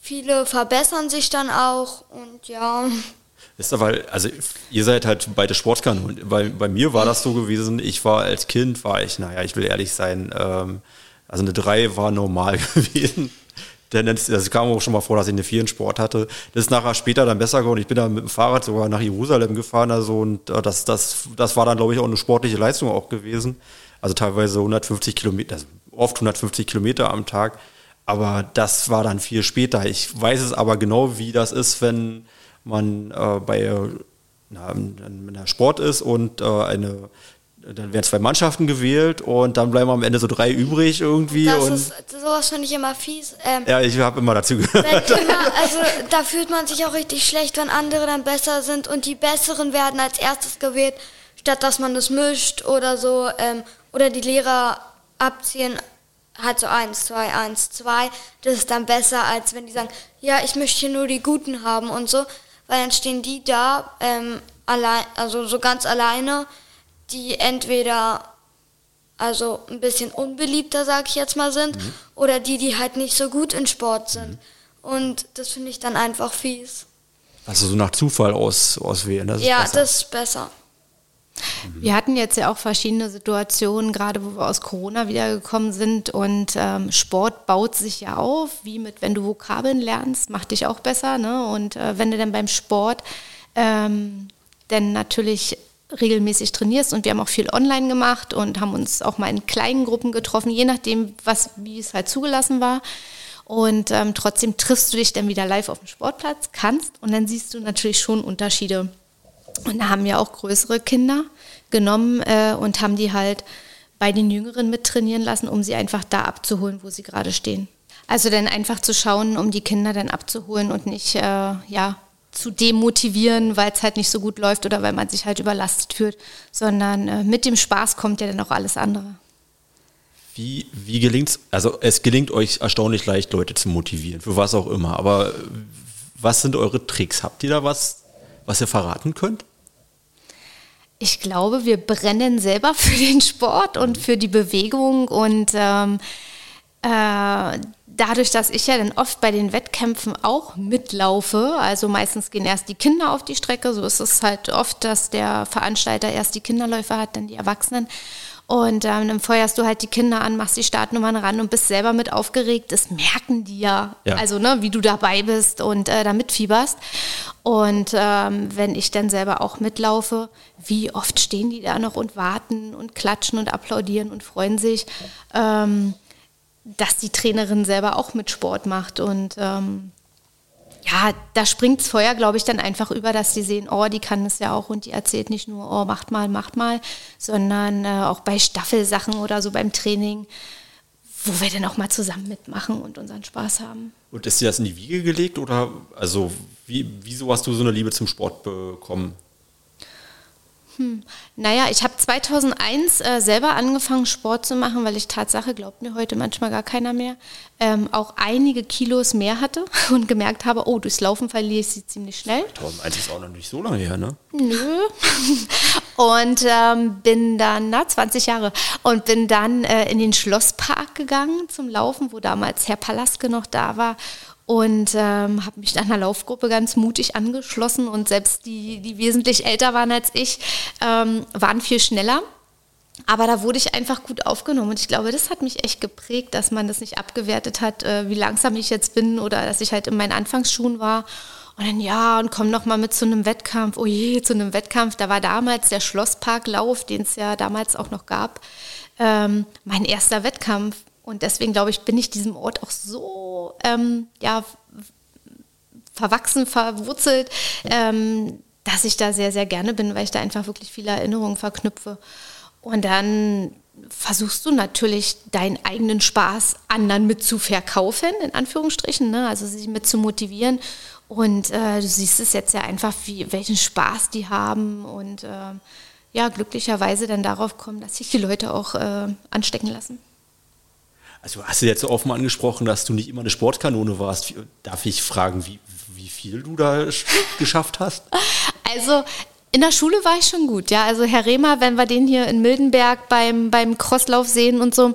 viele verbessern sich dann auch und ja. Ist aber, also ihr seid halt beide Sportkanonen. Bei, bei mir war das so gewesen, ich war als Kind, war ich, naja, ich will ehrlich sein, ähm, also eine 3 war normal [laughs] gewesen. Denn es kam auch schon mal vor, dass ich eine 4 in Sport hatte. Das ist nachher später dann besser geworden. Ich bin dann mit dem Fahrrad sogar nach Jerusalem gefahren. Also und äh, das, das, das war dann, glaube ich, auch eine sportliche Leistung auch gewesen. Also teilweise 150 Kilometer, also oft 150 Kilometer am Tag. Aber das war dann viel später. Ich weiß es aber genau, wie das ist, wenn man äh, bei na, einer Sport ist und äh, eine dann werden zwei Mannschaften gewählt und dann bleiben am Ende so drei übrig irgendwie. Das und ist, sowas finde ich immer fies. Ähm, ja, ich habe immer dazu gehört. Immer, also da fühlt man sich auch richtig schlecht, wenn andere dann besser sind und die Besseren werden als erstes gewählt, statt dass man das mischt oder so. Ähm, oder die Lehrer abziehen, halt so eins, zwei, eins, zwei. Das ist dann besser, als wenn die sagen, ja, ich möchte hier nur die Guten haben und so. Weil dann stehen die da, ähm, allein, also so ganz alleine die entweder also ein bisschen unbeliebter, sag ich jetzt mal, sind, mhm. oder die, die halt nicht so gut in Sport sind. Mhm. Und das finde ich dann einfach fies. Also so nach Zufall aus, auswählen, das ist Ja, besser. das ist besser. Mhm. Wir hatten jetzt ja auch verschiedene Situationen, gerade wo wir aus Corona wiedergekommen sind und ähm, Sport baut sich ja auf, wie mit, wenn du Vokabeln lernst, macht dich auch besser. Ne? Und äh, wenn du dann beim Sport ähm, dann natürlich regelmäßig trainierst und wir haben auch viel online gemacht und haben uns auch mal in kleinen Gruppen getroffen, je nachdem, was, wie es halt zugelassen war. Und ähm, trotzdem triffst du dich dann wieder live auf dem Sportplatz, kannst und dann siehst du natürlich schon Unterschiede. Und da haben wir auch größere Kinder genommen äh, und haben die halt bei den Jüngeren mittrainieren lassen, um sie einfach da abzuholen, wo sie gerade stehen. Also dann einfach zu schauen, um die Kinder dann abzuholen und nicht, äh, ja, zu demotivieren, weil es halt nicht so gut läuft oder weil man sich halt überlastet fühlt, sondern äh, mit dem Spaß kommt ja dann auch alles andere. Wie, wie gelingt es, also es gelingt euch erstaunlich leicht, Leute zu motivieren, für was auch immer, aber was sind eure Tricks? Habt ihr da was, was ihr verraten könnt? Ich glaube, wir brennen selber [laughs] für den Sport und für die Bewegung und ähm, äh, dadurch, dass ich ja dann oft bei den Wettkämpfen auch mitlaufe, also meistens gehen erst die Kinder auf die Strecke, so ist es halt oft, dass der Veranstalter erst die Kinderläufer hat, dann die Erwachsenen. Und ähm, dann feuerst du halt die Kinder an, machst die Startnummern ran und bist selber mit aufgeregt. Das merken die ja, ja. also ne, wie du dabei bist und äh, da mitfieberst. Und ähm, wenn ich dann selber auch mitlaufe, wie oft stehen die da noch und warten und klatschen und applaudieren und freuen sich. Ähm, dass die Trainerin selber auch mit Sport macht. Und ähm, ja, da springt das Feuer, glaube ich, dann einfach über, dass die sehen, oh, die kann es ja auch und die erzählt nicht nur, oh, macht mal, macht mal, sondern äh, auch bei Staffelsachen oder so beim Training, wo wir dann auch mal zusammen mitmachen und unseren Spaß haben. Und ist dir das in die Wiege gelegt oder also wie, wieso hast du so eine Liebe zum Sport bekommen? Hm. Naja, ich habe 2001 äh, selber angefangen, Sport zu machen, weil ich Tatsache, glaubt mir heute manchmal gar keiner mehr, ähm, auch einige Kilos mehr hatte [laughs] und gemerkt habe, oh, durchs Laufen verliere ich sie ziemlich schnell. 2001 ist auch noch nicht so lange her, ne? Nö. [laughs] und ähm, bin dann, na, 20 Jahre, und bin dann äh, in den Schlosspark gegangen zum Laufen, wo damals Herr Palaske noch da war und ähm, habe mich einer Laufgruppe ganz mutig angeschlossen und selbst die, die wesentlich älter waren als ich, ähm, waren viel schneller. Aber da wurde ich einfach gut aufgenommen und ich glaube, das hat mich echt geprägt, dass man das nicht abgewertet hat, äh, wie langsam ich jetzt bin oder dass ich halt in meinen Anfangsschuhen war. Und dann ja, und komm noch mal mit zu einem Wettkampf. Oh je, zu einem Wettkampf. Da war damals der Schlossparklauf, den es ja damals auch noch gab, ähm, mein erster Wettkampf. Und deswegen glaube ich, bin ich diesem Ort auch so ähm, ja, verwachsen, verwurzelt, ähm, dass ich da sehr, sehr gerne bin, weil ich da einfach wirklich viele Erinnerungen verknüpfe. Und dann versuchst du natürlich deinen eigenen Spaß anderen mit zu verkaufen, in Anführungsstrichen, ne? also sie mit zu motivieren. Und äh, du siehst es jetzt ja einfach, wie, welchen Spaß die haben und äh, ja, glücklicherweise dann darauf kommen, dass sich die Leute auch äh, anstecken lassen. Also hast du jetzt so offen angesprochen, dass du nicht immer eine Sportkanone warst. Darf ich fragen, wie, wie viel du da [laughs] geschafft hast? Also in der Schule war ich schon gut, ja. Also Herr Rehmer, wenn wir den hier in Mildenberg beim, beim Crosslauf sehen und so,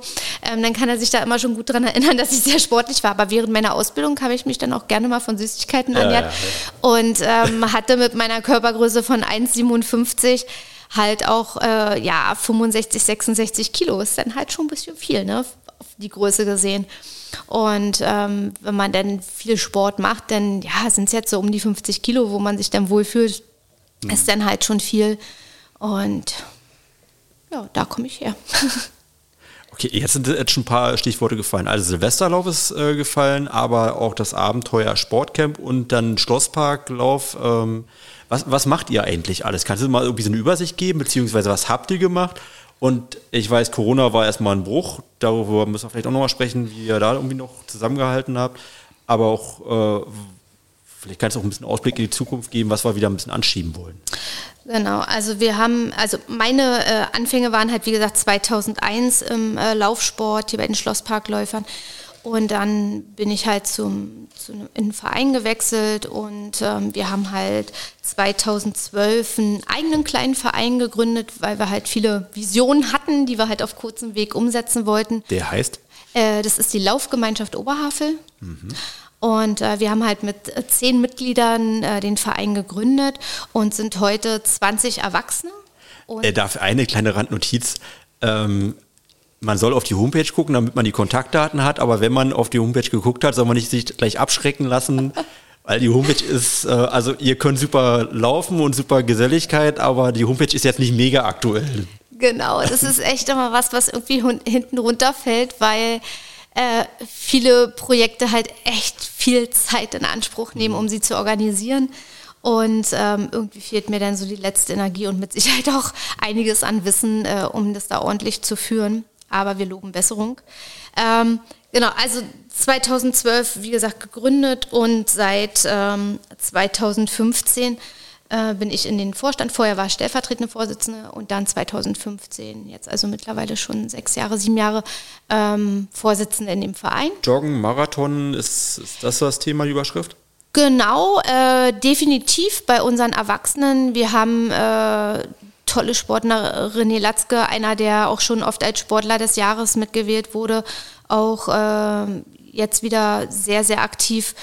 ähm, dann kann er sich da immer schon gut daran erinnern, [laughs] dass ich sehr sportlich war. Aber während meiner Ausbildung habe ich mich dann auch gerne mal von Süßigkeiten ja, ernährt ja, ja. und ähm, hatte mit meiner Körpergröße von 1,57 halt auch äh, ja 65, 66 Kilo. Ist dann halt schon ein bisschen viel, ne? Die Größe gesehen. Und ähm, wenn man dann viel Sport macht, dann ja, sind es jetzt so um die 50 Kilo, wo man sich dann wohlfühlt. Mhm. Ist dann halt schon viel. Und ja, da komme ich her. [laughs] Okay, jetzt sind jetzt schon ein paar Stichworte gefallen. Also Silvesterlauf ist äh, gefallen, aber auch das Abenteuer Sportcamp und dann Schlossparklauf. Ähm, was, was macht ihr eigentlich alles? Kannst du mal irgendwie so eine Übersicht geben, beziehungsweise was habt ihr gemacht? Und ich weiß, Corona war erstmal ein Bruch. Darüber müssen wir vielleicht auch nochmal sprechen, wie ihr da irgendwie noch zusammengehalten habt. Aber auch, äh, vielleicht kannst du auch ein bisschen Ausblick in die Zukunft geben, was wir wieder ein bisschen anschieben wollen. Genau, also wir haben, also meine äh, Anfänge waren halt wie gesagt 2001 im äh, Laufsport hier bei den Schlossparkläufern. Und dann bin ich halt zum, zu einem, in einen Verein gewechselt und ähm, wir haben halt 2012 einen eigenen kleinen Verein gegründet, weil wir halt viele Visionen hatten, die wir halt auf kurzem Weg umsetzen wollten. Der heißt? Äh, das ist die Laufgemeinschaft Oberhavel. Mhm. Und äh, wir haben halt mit äh, zehn Mitgliedern äh, den Verein gegründet und sind heute 20 Erwachsene. Und darf eine kleine Randnotiz. Ähm, man soll auf die Homepage gucken, damit man die Kontaktdaten hat, aber wenn man auf die Homepage geguckt hat, soll man nicht sich gleich abschrecken lassen, [laughs] weil die Homepage ist, äh, also ihr könnt super laufen und super Geselligkeit, aber die Homepage ist jetzt nicht mega aktuell. Genau, das ist echt immer was, was irgendwie hinten runterfällt, weil äh, viele Projekte halt echt viel Zeit in Anspruch nehmen, um sie zu organisieren. Und ähm, irgendwie fehlt mir dann so die letzte Energie und mit Sicherheit auch einiges an Wissen, äh, um das da ordentlich zu führen aber wir loben Besserung. Ähm, genau, also 2012, wie gesagt, gegründet und seit ähm, 2015 äh, bin ich in den Vorstand. Vorher war ich stellvertretende Vorsitzende und dann 2015, jetzt also mittlerweile schon sechs Jahre, sieben Jahre ähm, Vorsitzende in dem Verein. Joggen, Marathon, ist, ist das das Thema, die Überschrift? Genau, äh, definitiv bei unseren Erwachsenen. Wir haben äh, tolle Sportler René Latzke, einer, der auch schon oft als Sportler des Jahres mitgewählt wurde, auch äh, jetzt wieder sehr, sehr aktiv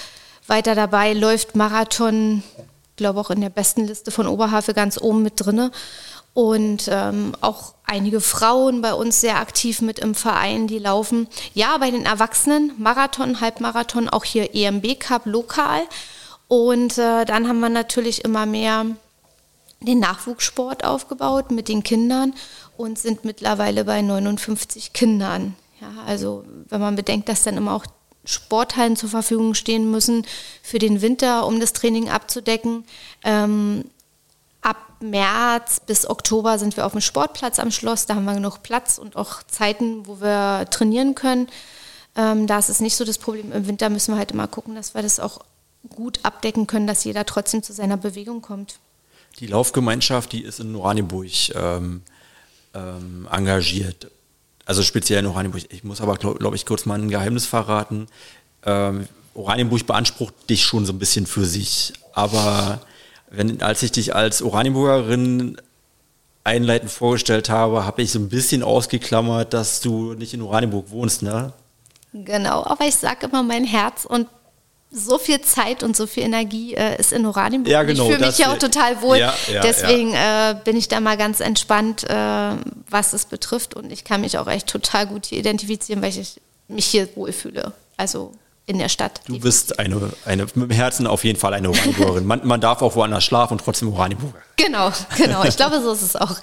weiter dabei, läuft Marathon, glaube auch in der besten Liste von Oberhavel ganz oben mit drinne. Und ähm, auch einige Frauen bei uns sehr aktiv mit im Verein, die laufen. Ja, bei den Erwachsenen, Marathon, Halbmarathon, auch hier EMB Cup lokal. Und äh, dann haben wir natürlich immer mehr den Nachwuchssport aufgebaut mit den Kindern und sind mittlerweile bei 59 Kindern. Ja, also wenn man bedenkt, dass dann immer auch Sporthallen zur Verfügung stehen müssen für den Winter, um das Training abzudecken. Ähm, ab März bis Oktober sind wir auf dem Sportplatz am Schloss. Da haben wir genug Platz und auch Zeiten, wo wir trainieren können. Ähm, da ist es nicht so das Problem. Im Winter müssen wir halt immer gucken, dass wir das auch gut abdecken können, dass jeder trotzdem zu seiner Bewegung kommt. Die Laufgemeinschaft, die ist in Oranienburg ähm, ähm, engagiert. Also speziell in Oranienburg. Ich muss aber, glaube glaub ich, kurz mal ein Geheimnis verraten. Ähm, Oranienburg beansprucht dich schon so ein bisschen für sich. Aber wenn, als ich dich als Oranienburgerin einleitend vorgestellt habe, habe ich so ein bisschen ausgeklammert, dass du nicht in Oranienburg wohnst, ne? Genau, aber ich sage immer mein Herz und so viel Zeit und so viel Energie äh, ist in Oranienburg. Ja, genau, ich fühle mich ja auch total wohl. Ja, ja, Deswegen ja. Äh, bin ich da mal ganz entspannt, äh, was es betrifft. Und ich kann mich auch echt total gut hier identifizieren, weil ich mich hier wohlfühle. Also in der Stadt. Du bist eine, eine mit dem Herzen auf jeden Fall eine Oranienburgerin. Man, man darf auch woanders schlafen und trotzdem Oranienburger. Genau, genau. Ich glaube, so ist es auch. [laughs]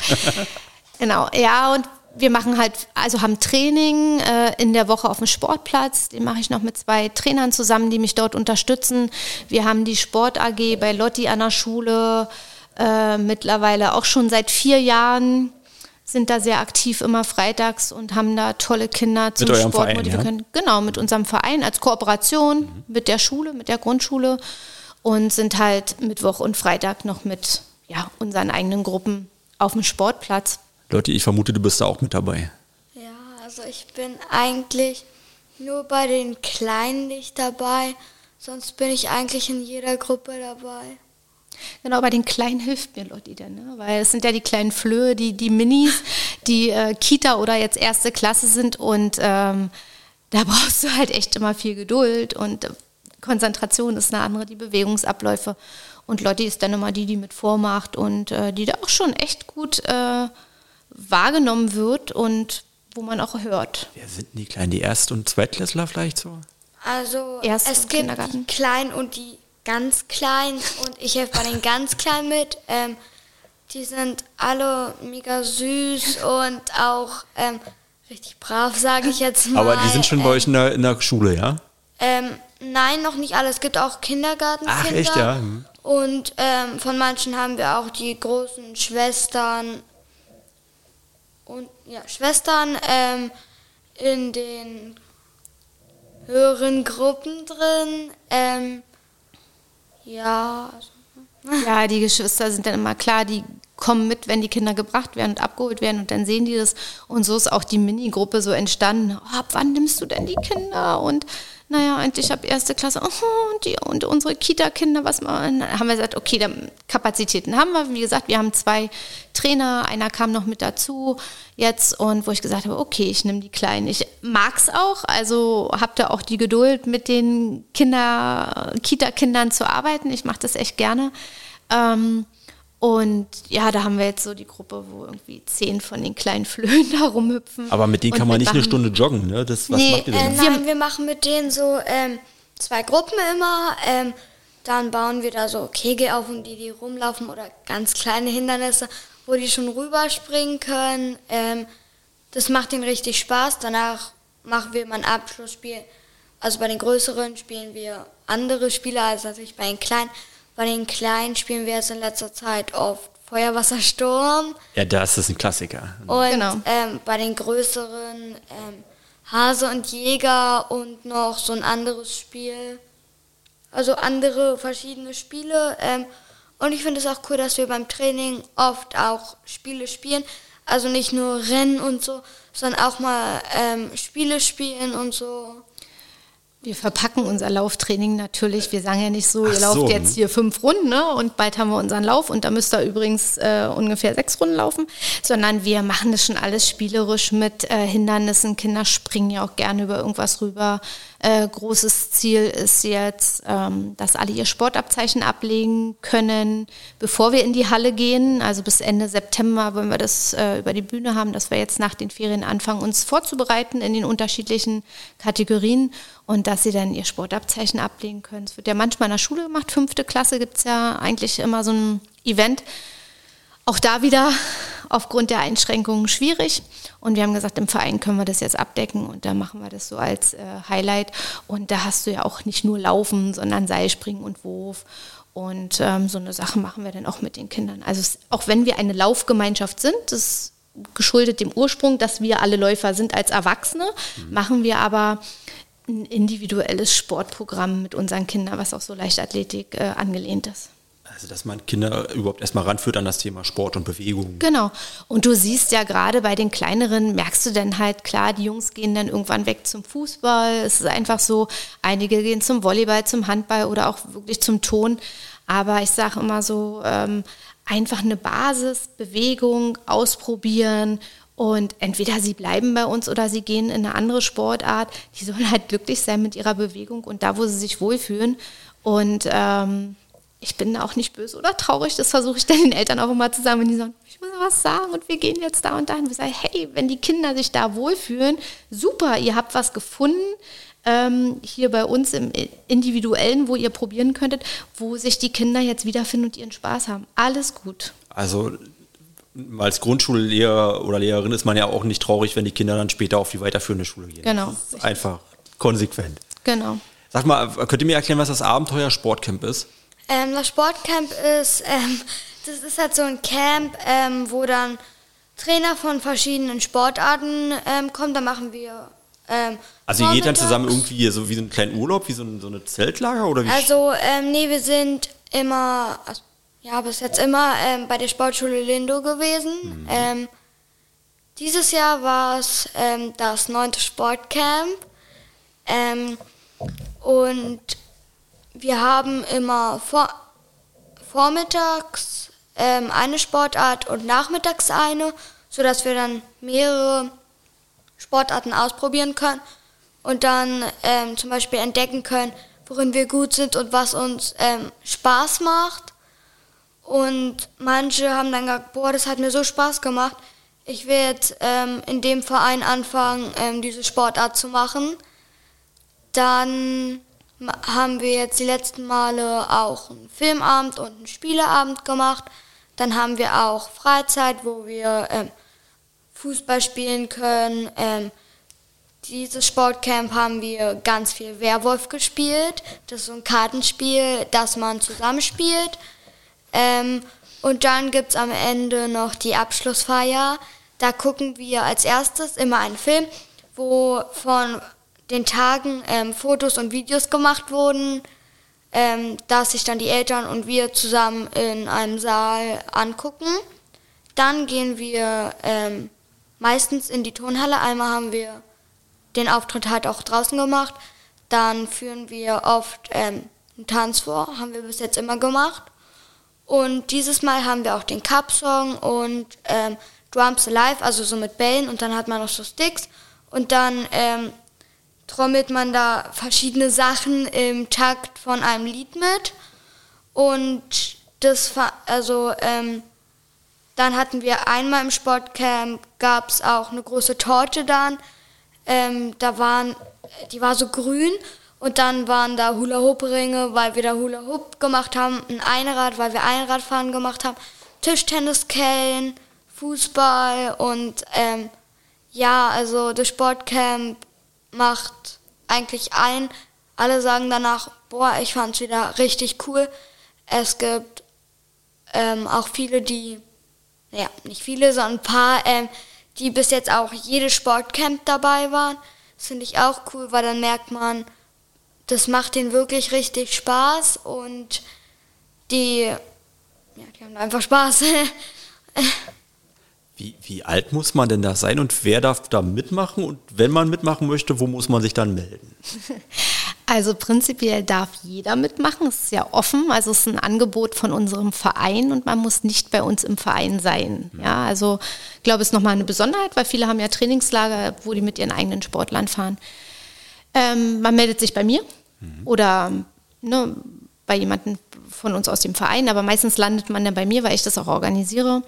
Genau, ja, und wir machen halt, also haben Training äh, in der Woche auf dem Sportplatz. Den mache ich noch mit zwei Trainern zusammen, die mich dort unterstützen. Wir haben die Sport AG bei Lotti an der Schule äh, mittlerweile auch schon seit vier Jahren sind da sehr aktiv immer freitags und haben da tolle Kinder zum mit Sport motivieren. Ja? Genau, mit unserem Verein als Kooperation mhm. mit der Schule, mit der Grundschule und sind halt Mittwoch und Freitag noch mit ja, unseren eigenen Gruppen auf dem Sportplatz. Leute, ich vermute, du bist da auch mit dabei. Ja, also ich bin eigentlich nur bei den Kleinen nicht dabei, sonst bin ich eigentlich in jeder Gruppe dabei. Genau, bei den Kleinen hilft mir Lotti dann, ne? weil es sind ja die kleinen Flöhe, die, die Minis, die äh, Kita oder jetzt erste Klasse sind und ähm, da [laughs] brauchst du halt echt immer viel Geduld und äh, Konzentration ist eine andere, die Bewegungsabläufe und Lotti ist dann immer die, die mit vormacht und äh, die da auch schon echt gut äh, wahrgenommen wird und wo man auch hört. Wer sind die Kleinen? Die Erst- und Zweitklässler vielleicht so? Also Erst es gibt die Kleinen und die ganz klein und ich helfe bei den ganz kleinen mit. Ähm, die sind alle mega süß und auch ähm, richtig brav, sage ich jetzt mal. Aber die sind schon bei euch in der, in der Schule, ja? Ähm, nein, noch nicht alle. Es gibt auch Kindergartenkinder. Ach, echt, ja? Hm. Und ähm, von manchen haben wir auch die großen Schwestern ja, Schwestern ähm, in den höheren Gruppen drin. Ähm, ja. Also, ja, die Geschwister sind dann immer klar, die kommen mit, wenn die Kinder gebracht werden und abgeholt werden und dann sehen die das. Und so ist auch die Mini-Gruppe so entstanden. Oh, ab wann nimmst du denn die Kinder? Und naja, und ich habe erste Klasse, oh, und, die, und unsere Kita-Kinder, was man, haben wir gesagt, okay, dann Kapazitäten haben wir. Wie gesagt, wir haben zwei Trainer, einer kam noch mit dazu jetzt und wo ich gesagt habe, okay, ich nehme die Kleinen. Ich mag es auch, also habe da auch die Geduld, mit den Kinder, Kita-Kindern zu arbeiten. Ich mache das echt gerne. Ähm, und ja, da haben wir jetzt so die Gruppe, wo irgendwie zehn von den kleinen Flöhen [laughs] da rumhüpfen. Aber mit denen kann man nicht eine Stunde joggen, ne? Das, was nee, macht ihr denn? Äh, nein, wir machen mit denen so ähm, zwei Gruppen immer. Ähm, dann bauen wir da so Kegel auf und die, die rumlaufen oder ganz kleine Hindernisse, wo die schon rüberspringen können. Ähm, das macht ihnen richtig Spaß. Danach machen wir mal ein Abschlussspiel. Also bei den größeren spielen wir andere Spiele als natürlich bei den kleinen. Bei den Kleinen spielen wir jetzt in letzter Zeit oft Feuerwassersturm. Ja, das ist ein Klassiker. Und genau. ähm, bei den größeren ähm, Hase und Jäger und noch so ein anderes Spiel. Also andere verschiedene Spiele. Ähm, und ich finde es auch cool, dass wir beim Training oft auch Spiele spielen. Also nicht nur Rennen und so, sondern auch mal ähm, Spiele spielen und so. Wir verpacken unser Lauftraining natürlich. Wir sagen ja nicht so, ihr Ach lauft so. jetzt hier fünf Runden ne? und bald haben wir unseren Lauf und da müsst ihr übrigens äh, ungefähr sechs Runden laufen, sondern wir machen das schon alles spielerisch mit äh, Hindernissen. Kinder springen ja auch gerne über irgendwas rüber. Äh, großes Ziel ist jetzt, ähm, dass alle ihr Sportabzeichen ablegen können, bevor wir in die Halle gehen. Also bis Ende September wollen wir das äh, über die Bühne haben, dass wir jetzt nach den Ferien anfangen, uns vorzubereiten in den unterschiedlichen Kategorien und dass sie dann ihr Sportabzeichen ablegen können. Es wird ja manchmal in der Schule gemacht. Fünfte Klasse gibt es ja eigentlich immer so ein Event. Auch da wieder aufgrund der Einschränkungen schwierig. Und wir haben gesagt, im Verein können wir das jetzt abdecken und da machen wir das so als äh, Highlight. Und da hast du ja auch nicht nur Laufen, sondern Seilspringen und Wurf. Und ähm, so eine Sache machen wir dann auch mit den Kindern. Also es, auch wenn wir eine Laufgemeinschaft sind, das geschuldet dem Ursprung, dass wir alle Läufer sind als Erwachsene, mhm. machen wir aber ein individuelles Sportprogramm mit unseren Kindern, was auch so Leichtathletik äh, angelehnt ist. Also, dass man Kinder überhaupt erstmal ranführt an das Thema Sport und Bewegung. Genau. Und du siehst ja gerade bei den kleineren, merkst du dann halt, klar, die Jungs gehen dann irgendwann weg zum Fußball. Es ist einfach so, einige gehen zum Volleyball, zum Handball oder auch wirklich zum Ton. Aber ich sage immer so, ähm, einfach eine Basis, Bewegung ausprobieren und entweder sie bleiben bei uns oder sie gehen in eine andere Sportart. Die sollen halt glücklich sein mit ihrer Bewegung und da, wo sie sich wohlfühlen. Und ähm, ich bin auch nicht böse oder traurig, das versuche ich [laughs] dann den Eltern auch immer zu sagen, wenn die sagen, ich muss was sagen und wir gehen jetzt da und da. Und wir sagen, hey, wenn die Kinder sich da wohlfühlen, super, ihr habt was gefunden, ähm, hier bei uns im Individuellen, wo ihr probieren könntet, wo sich die Kinder jetzt wiederfinden und ihren Spaß haben. Alles gut. Also als Grundschullehrer oder Lehrerin ist man ja auch nicht traurig, wenn die Kinder dann später auf die weiterführende Schule gehen. Genau. einfach konsequent. Genau. Sag mal, könnt ihr mir erklären, was das Abenteuer Sportcamp ist? Ähm, das Sportcamp ist, ähm, das ist halt so ein Camp, ähm, wo dann Trainer von verschiedenen Sportarten ähm, kommen. Da machen wir. Ähm, also ihr geht dann zusammen irgendwie so wie so einen kleinen Urlaub, wie so, ein, so eine Zeltlager oder wie? Also ähm, nee, wir sind immer, also, ja bis jetzt immer bei der Sportschule Lindo gewesen. Mhm. Dieses Jahr war es das neunte Sportcamp und wir haben immer vor, vormittags ähm, eine Sportart und nachmittags eine, sodass wir dann mehrere Sportarten ausprobieren können und dann ähm, zum Beispiel entdecken können, worin wir gut sind und was uns ähm, Spaß macht. Und manche haben dann gesagt, boah, das hat mir so Spaß gemacht. Ich werde ähm, in dem Verein anfangen, ähm, diese Sportart zu machen. Dann haben wir jetzt die letzten Male auch einen Filmabend und einen Spieleabend gemacht. Dann haben wir auch Freizeit, wo wir ähm, Fußball spielen können. Ähm, dieses Sportcamp haben wir ganz viel Werwolf gespielt. Das ist so ein Kartenspiel, das man zusammenspielt. Ähm, und dann gibt es am Ende noch die Abschlussfeier. Da gucken wir als erstes immer einen Film, wo von den Tagen ähm, Fotos und Videos gemacht wurden, ähm, dass sich dann die Eltern und wir zusammen in einem Saal angucken. Dann gehen wir ähm, meistens in die Tonhalle. Einmal haben wir den Auftritt halt auch draußen gemacht. Dann führen wir oft ähm, einen Tanz vor, haben wir bis jetzt immer gemacht. Und dieses Mal haben wir auch den Cup-Song und ähm, Drums Alive, also so mit Bällen und dann hat man noch so Sticks. Und dann ähm, trommelt man da verschiedene Sachen im Takt von einem Lied mit. Und das, also, ähm, dann hatten wir einmal im Sportcamp, gab es auch eine große Torte dann. Ähm, da waren, die war so grün und dann waren da Hula-Hoop-Ringe, weil wir da Hula-Hoop gemacht haben, ein Einrad, weil wir Einradfahren gemacht haben, Tischtenniskellen, Fußball und ähm, ja, also das Sportcamp macht eigentlich ein. Alle sagen danach, boah, ich fand es wieder richtig cool. Es gibt ähm, auch viele, die, naja, nicht viele, sondern ein paar, ähm, die bis jetzt auch jedes Sportcamp dabei waren. Das finde ich auch cool, weil dann merkt man, das macht denen wirklich richtig Spaß und die, ja, die haben einfach Spaß. [laughs] Wie, wie alt muss man denn da sein und wer darf da mitmachen? Und wenn man mitmachen möchte, wo muss man sich dann melden? [laughs] Also prinzipiell darf jeder mitmachen. Es ist ja offen. Also es ist ein Angebot von unserem Verein und man muss nicht bei uns im Verein sein. Mhm. Ja, also ich glaube, es ist nochmal eine Besonderheit, weil viele haben ja Trainingslager, wo die mit ihren eigenen Sportlern fahren. Ähm, man meldet sich bei mir mhm. oder ne, bei jemandem von uns aus dem Verein, aber meistens landet man dann bei mir, weil ich das auch organisiere.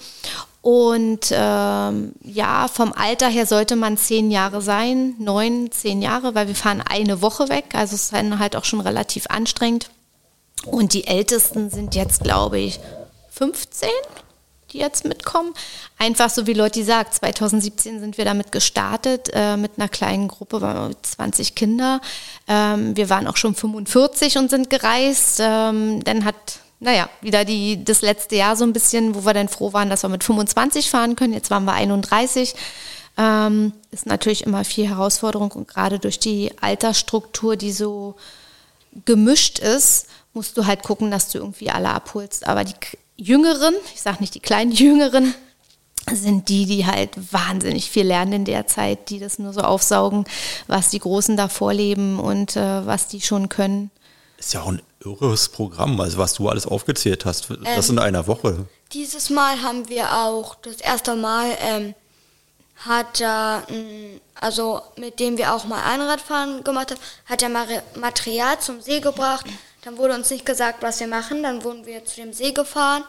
Und ähm, ja, vom Alter her sollte man zehn Jahre sein, neun, zehn Jahre, weil wir fahren eine Woche weg. Also es ist dann halt auch schon relativ anstrengend. Und die Ältesten sind jetzt, glaube ich, 15, die jetzt mitkommen. Einfach so wie Leute sagt, 2017 sind wir damit gestartet, äh, mit einer kleinen Gruppe, 20 Kinder. Ähm, wir waren auch schon 45 und sind gereist. Ähm, dann hat naja, wieder die, das letzte Jahr so ein bisschen, wo wir dann froh waren, dass wir mit 25 fahren können. Jetzt waren wir 31. Ähm, ist natürlich immer viel Herausforderung und gerade durch die Altersstruktur, die so gemischt ist, musst du halt gucken, dass du irgendwie alle abholst. Aber die Jüngeren, ich sage nicht die kleinen [laughs] Jüngeren, sind die, die halt wahnsinnig viel lernen in der Zeit, die das nur so aufsaugen, was die Großen da vorleben und äh, was die schon können. Ist ja auch ein irres Programm, also was du alles aufgezählt hast, das ähm, in einer Woche. Dieses Mal haben wir auch das erste Mal ähm, hat er, also mit dem wir auch mal Einradfahren gemacht haben, hat er Material zum See gebracht. Dann wurde uns nicht gesagt, was wir machen. Dann wurden wir zu dem See gefahren.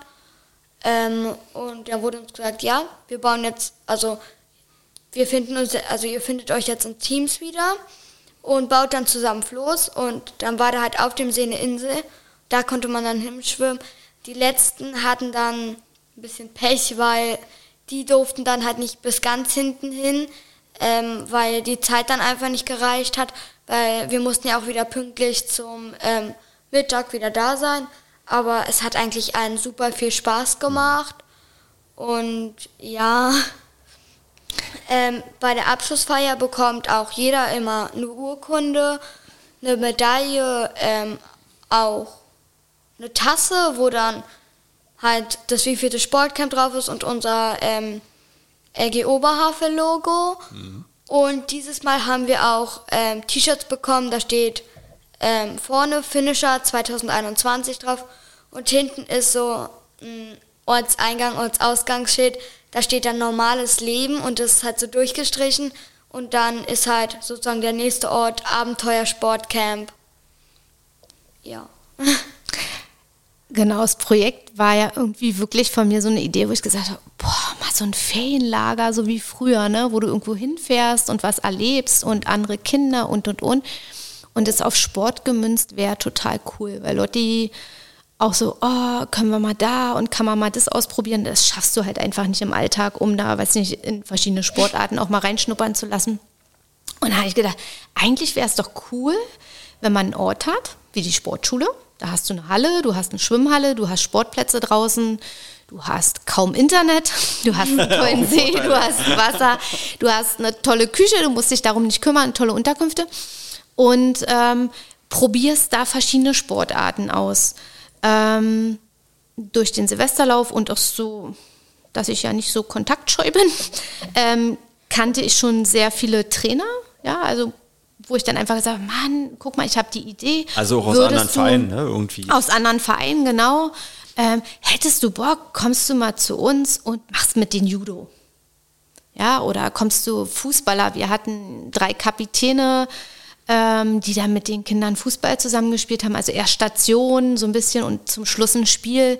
Ähm, und da wurde uns gesagt, ja, wir bauen jetzt, also wir finden uns, also ihr findet euch jetzt in Teams wieder und baut dann zusammen Floß. Und dann war da halt auf dem See eine Insel. Da konnte man dann hinschwimmen. Die letzten hatten dann ein bisschen Pech, weil die durften dann halt nicht bis ganz hinten hin, ähm, weil die Zeit dann einfach nicht gereicht hat, weil wir mussten ja auch wieder pünktlich zum ähm, Mittag wieder da sein. Aber es hat eigentlich einen super viel Spaß gemacht. Und ja, ähm, bei der Abschlussfeier bekommt auch jeder immer eine Urkunde, eine Medaille, ähm, auch eine Tasse, wo dann halt das wievielte Sportcamp drauf ist und unser ähm, LG Oberhavel-Logo. Mhm. Und dieses Mal haben wir auch ähm, T-Shirts bekommen, da steht ähm, vorne Finisher 2021 drauf und hinten ist so ein Ortseingang, Ortsausgangsschild, da steht dann normales Leben und das ist halt so durchgestrichen und dann ist halt sozusagen der nächste Ort Abenteuer Sportcamp. Ja. [laughs] Genau, das Projekt war ja irgendwie wirklich von mir so eine Idee, wo ich gesagt habe, boah, mal so ein Ferienlager, so wie früher, ne, wo du irgendwo hinfährst und was erlebst und andere Kinder und und und. Und es auf Sport gemünzt wäre total cool, weil Lotti auch so, oh, können wir mal da und kann man mal das ausprobieren. Das schaffst du halt einfach nicht im Alltag, um da, weiß nicht, in verschiedene Sportarten auch mal reinschnuppern zu lassen. Und da habe ich gedacht, eigentlich wäre es doch cool, wenn man einen Ort hat, wie die Sportschule, da hast du eine Halle, du hast eine Schwimmhalle, du hast Sportplätze draußen, du hast kaum Internet, du hast einen [laughs] tollen See, du hast Wasser, du hast eine tolle Küche, du musst dich darum nicht kümmern, tolle Unterkünfte und ähm, probierst da verschiedene Sportarten aus. Ähm, durch den Silvesterlauf und auch so, dass ich ja nicht so kontaktscheu bin, [laughs] ähm, kannte ich schon sehr viele Trainer, ja, also wo ich dann einfach gesagt habe, Mann, guck mal, ich habe die Idee. Also auch aus anderen Vereinen, ne, irgendwie. Aus anderen Vereinen, genau. Ähm, hättest du Bock, kommst du mal zu uns und machst mit den Judo. Ja, oder kommst du Fußballer? Wir hatten drei Kapitäne, ähm, die dann mit den Kindern Fußball zusammengespielt haben. Also erst Station so ein bisschen und zum Schluss ein Spiel.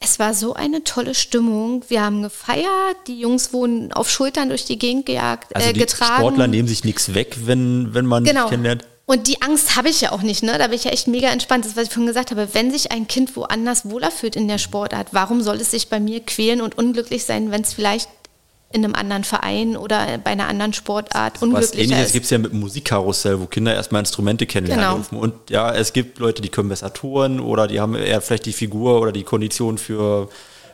Es war so eine tolle Stimmung. Wir haben gefeiert, die Jungs wurden auf Schultern durch die Gegend gejagt, also äh, die getragen. Sportler nehmen sich nichts weg, wenn, wenn man genau. kennenlernt. Und die Angst habe ich ja auch nicht, ne? Da bin ich ja echt mega entspannt. Das, ist, was ich vorhin gesagt habe, wenn sich ein Kind woanders wohler fühlt in der Sportart, warum soll es sich bei mir quälen und unglücklich sein, wenn es vielleicht in einem anderen Verein oder bei einer anderen Sportart unglücklicher Was ähnliches gibt es ja mit dem Musikkarussell, wo Kinder erstmal Instrumente kennenlernen genau. Und ja, es gibt Leute, die können besser touren oder die haben eher vielleicht die Figur oder die Kondition für,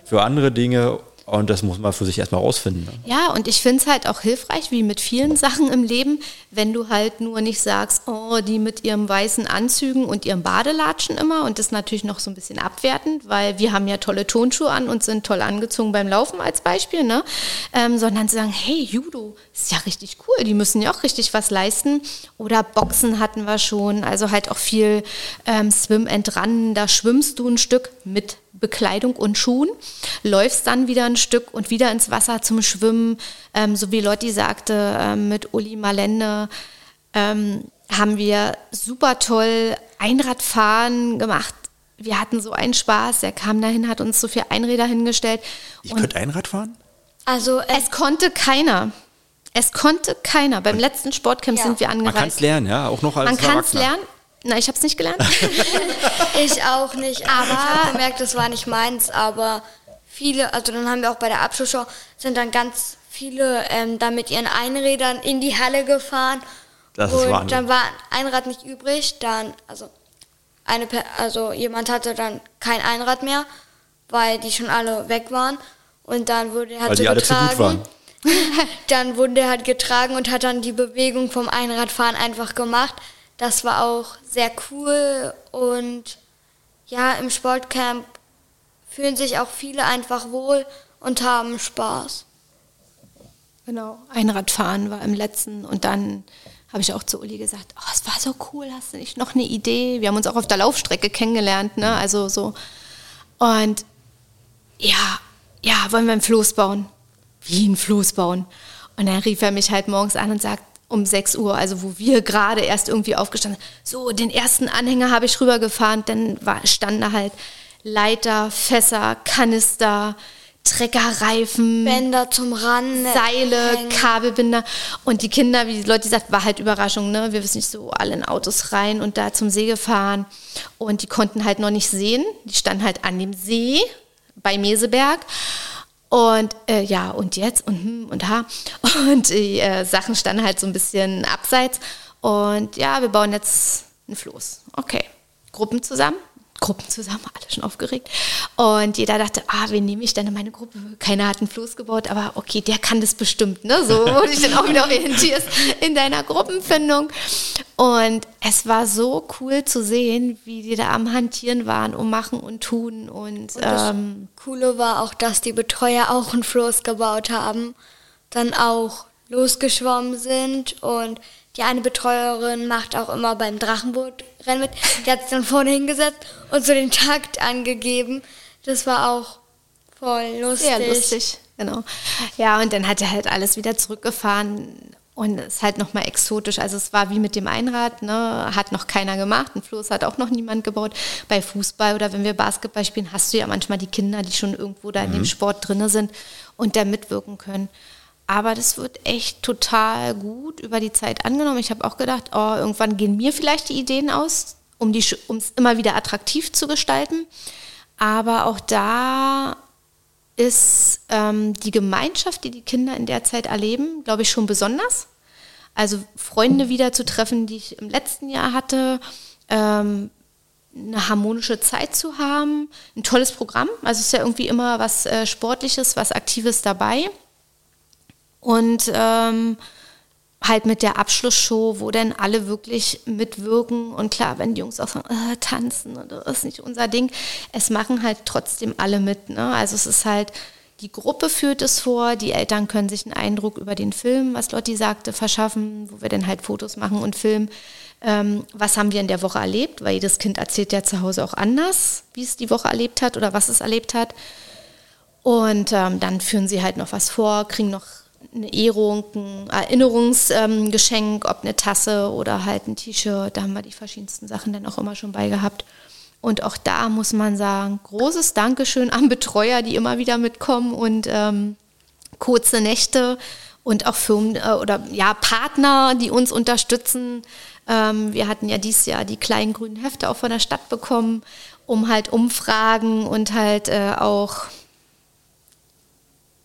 für andere Dinge. Und das muss man für sich erstmal rausfinden. Ne? Ja, und ich finde es halt auch hilfreich, wie mit vielen [laughs] Sachen im Leben, wenn du halt nur nicht sagst, oh, die mit ihren weißen Anzügen und ihrem Badelatschen immer und das natürlich noch so ein bisschen abwertend, weil wir haben ja tolle Tonschuhe an und sind toll angezogen beim Laufen als Beispiel, ne? Ähm, sondern zu sagen, hey, Judo ist ja richtig cool, die müssen ja auch richtig was leisten. Oder Boxen hatten wir schon, also halt auch viel ähm, Swim and Run, da schwimmst du ein Stück mit Bekleidung und Schuhen, läufst dann wieder ein Stück und wieder ins Wasser zum Schwimmen. Ähm, so wie Lotti sagte, ähm, mit Uli Malende ähm, haben wir super toll Einradfahren gemacht. Wir hatten so einen Spaß. Er kam dahin, hat uns so viele Einräder hingestellt. Ich könnte Einrad fahren? Also äh, es konnte keiner. Es konnte keiner. Beim letzten Sportcamp ja. sind wir angereist. Man kann es lernen, ja, auch noch als Man kann es lernen. Nein, ich habe es nicht gelernt. [laughs] ich auch nicht. Aber ich habe gemerkt, das war nicht meins. Aber viele, also dann haben wir auch bei der Abschlussshow, sind dann ganz viele ähm, da mit ihren Einrädern in die Halle gefahren. Das ist und dann war ein Rad nicht übrig. Dann, also, eine, also jemand hatte dann kein Einrad mehr, weil die schon alle weg waren. Und dann wurde er halt weil so die alle getragen. Zu gut waren. [laughs] dann wurde er halt getragen und hat dann die Bewegung vom Einradfahren einfach gemacht. Das war auch sehr cool und ja, im Sportcamp fühlen sich auch viele einfach wohl und haben Spaß. Genau, Einradfahren war im letzten und dann habe ich auch zu Uli gesagt, oh, es war so cool, hast du nicht noch eine Idee? Wir haben uns auch auf der Laufstrecke kennengelernt, ne? Also so. Und ja, ja, wollen wir einen Floß bauen? Wie ein Floß bauen? Und dann rief er mich halt morgens an und sagt, um 6 Uhr, also wo wir gerade erst irgendwie aufgestanden sind, so, den ersten Anhänger habe ich rübergefahren, dann war, standen da halt Leiter, Fässer, Kanister, Treckerreifen, Bänder zum Ran, Seile, hängen. Kabelbinder. Und die Kinder, wie die Leute gesagt, war halt Überraschung, ne? Wir wissen nicht so alle in Autos rein und da zum See gefahren. Und die konnten halt noch nicht sehen. Die standen halt an dem See bei Meseberg. Und äh, ja, und jetzt und hm und ha. [laughs] Und die äh, Sachen standen halt so ein bisschen abseits. Und ja, wir bauen jetzt ein Floß. Okay. Gruppen zusammen, Gruppen zusammen, alle schon aufgeregt. Und jeder dachte, ah, wen nehme ich denn in meine Gruppe? Keiner hat einen Floß gebaut, aber okay, der kann das bestimmt, ne? So wurde ich dann auch wieder orientiert in deiner Gruppenfindung. Und es war so cool zu sehen, wie die da am Hantieren waren und machen und tun. Und, und das ähm, Coole war auch, dass die Betreuer auch einen Floß gebaut haben, dann auch losgeschwommen sind und die eine Betreuerin macht auch immer beim Drachenbootrennen mit. Die hat sich dann vorne hingesetzt und so den Takt angegeben. Das war auch voll lustig. Sehr lustig, genau. Ja, und dann hat er halt alles wieder zurückgefahren und es ist halt nochmal exotisch. Also es war wie mit dem Einrad, ne? hat noch keiner gemacht. Ein Floß hat auch noch niemand gebaut. Bei Fußball oder wenn wir Basketball spielen, hast du ja manchmal die Kinder, die schon irgendwo da in dem mhm. Sport drin sind und da mitwirken können. Aber das wird echt total gut über die Zeit angenommen. Ich habe auch gedacht, oh, irgendwann gehen mir vielleicht die Ideen aus, um es immer wieder attraktiv zu gestalten. Aber auch da ist ähm, die Gemeinschaft, die die Kinder in der Zeit erleben, glaube ich, schon besonders. Also Freunde wieder zu treffen, die ich im letzten Jahr hatte, ähm, eine harmonische Zeit zu haben, ein tolles Programm. Also es ist ja irgendwie immer was äh, Sportliches, was Aktives dabei. Und ähm, halt mit der Abschlussshow, wo dann alle wirklich mitwirken. Und klar, wenn die Jungs auch sagen, äh, tanzen, das ist nicht unser Ding, es machen halt trotzdem alle mit. Ne? Also es ist halt, die Gruppe führt es vor, die Eltern können sich einen Eindruck über den Film, was Lotti sagte, verschaffen, wo wir dann halt Fotos machen und filmen. Ähm, was haben wir in der Woche erlebt? Weil jedes Kind erzählt ja zu Hause auch anders, wie es die Woche erlebt hat oder was es erlebt hat. Und ähm, dann führen sie halt noch was vor, kriegen noch eine Ehrung, ein Erinnerungsgeschenk, ob eine Tasse oder halt ein T-Shirt. Da haben wir die verschiedensten Sachen dann auch immer schon bei gehabt. Und auch da muss man sagen, großes Dankeschön an Betreuer, die immer wieder mitkommen und ähm, kurze Nächte und auch Firmen äh, oder ja, Partner, die uns unterstützen. Ähm, wir hatten ja dieses Jahr die kleinen grünen Hefte auch von der Stadt bekommen, um halt Umfragen und halt äh, auch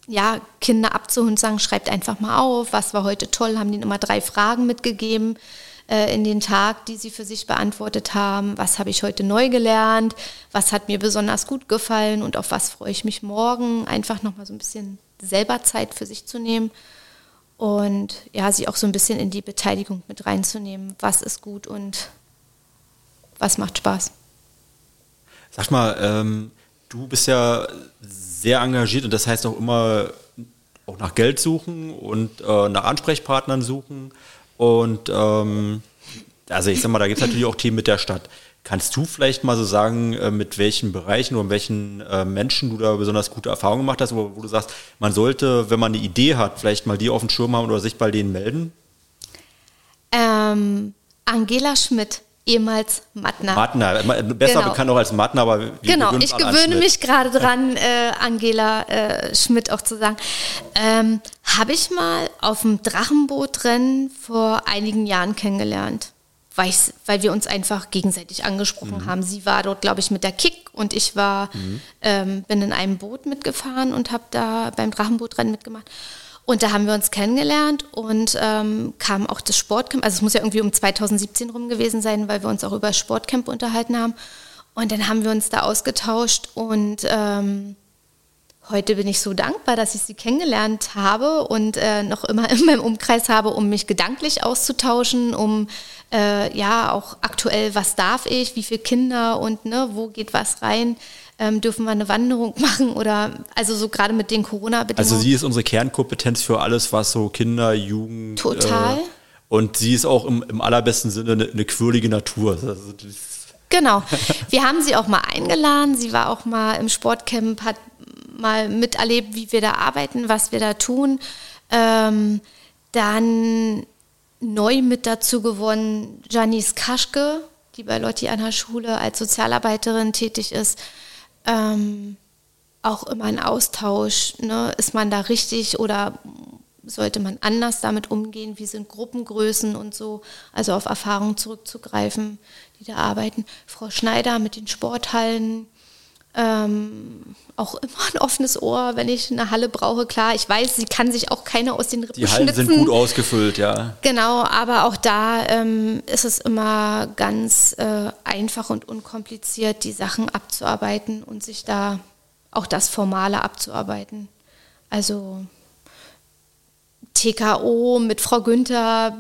ja, Kinder abzuholen und sagen, schreibt einfach mal auf, was war heute toll, haben denen immer drei Fragen mitgegeben äh, in den Tag, die sie für sich beantwortet haben. Was habe ich heute neu gelernt? Was hat mir besonders gut gefallen und auf was freue ich mich morgen? Einfach nochmal so ein bisschen selber Zeit für sich zu nehmen und ja, sie auch so ein bisschen in die Beteiligung mit reinzunehmen. Was ist gut und was macht Spaß? Sag mal, ähm, du bist ja sehr engagiert und das heißt auch immer auch nach Geld suchen und äh, nach Ansprechpartnern suchen. Und ähm, also ich sag mal, da gibt es natürlich auch Themen mit der Stadt. Kannst du vielleicht mal so sagen, äh, mit welchen Bereichen oder mit welchen äh, Menschen du da besonders gute Erfahrungen gemacht hast, wo, du sagst, man sollte, wenn man eine Idee hat, vielleicht mal die auf den Schirm haben oder sich bei denen melden? Ähm, Angela Schmidt ehemals Matna. Matna, besser genau. bekannt auch als Matna, aber wir Genau, ich gewöhne mich gerade dran, äh, Angela äh, Schmidt auch zu sagen. Ähm, Habe ich mal auf dem Drachenbootrennen vor einigen Jahren kennengelernt, weil, weil wir uns einfach gegenseitig angesprochen mhm. haben. Sie war dort, glaube ich, mit der Kick und ich war, mhm. ähm, bin in einem Boot mitgefahren und habe da beim Drachenbootrennen mitgemacht. Und da haben wir uns kennengelernt und ähm, kam auch das Sportcamp. Also es muss ja irgendwie um 2017 rum gewesen sein, weil wir uns auch über Sportcamp unterhalten haben. Und dann haben wir uns da ausgetauscht und ähm, Heute bin ich so dankbar, dass ich sie kennengelernt habe und äh, noch immer [laughs] in meinem Umkreis habe, um mich gedanklich auszutauschen, um äh, ja auch aktuell, was darf ich, wie viele Kinder und ne, wo geht was rein. Ähm, dürfen wir eine Wanderung [laughs] machen oder also so gerade mit den Corona-Bedingungen. Also sie ist unsere Kernkompetenz für alles, was so Kinder, Jugend. Total. Äh, und sie ist auch im, im allerbesten Sinne eine, eine quirlige Natur. Also genau. [laughs] Wir haben sie auch mal eingeladen. Sie war auch mal im Sportcamp, hat mal miterlebt, wie wir da arbeiten, was wir da tun. Ähm, dann neu mit dazu gewonnen Janice Kaschke, die bei Lotti an der Schule als Sozialarbeiterin tätig ist. Ähm, auch immer ein Austausch. Ne? Ist man da richtig oder sollte man anders damit umgehen? Wie sind Gruppengrößen und so? Also auf Erfahrungen zurückzugreifen, die da arbeiten. Frau Schneider mit den Sporthallen ähm, auch immer ein offenes Ohr, wenn ich eine Halle brauche. Klar, ich weiß, sie kann sich auch keine aus den Rippen Die Hallen schnitzen. sind gut ausgefüllt, ja. Genau, aber auch da ähm, ist es immer ganz äh, einfach und unkompliziert, die Sachen abzuarbeiten und sich da auch das Formale abzuarbeiten. Also TKO mit Frau Günther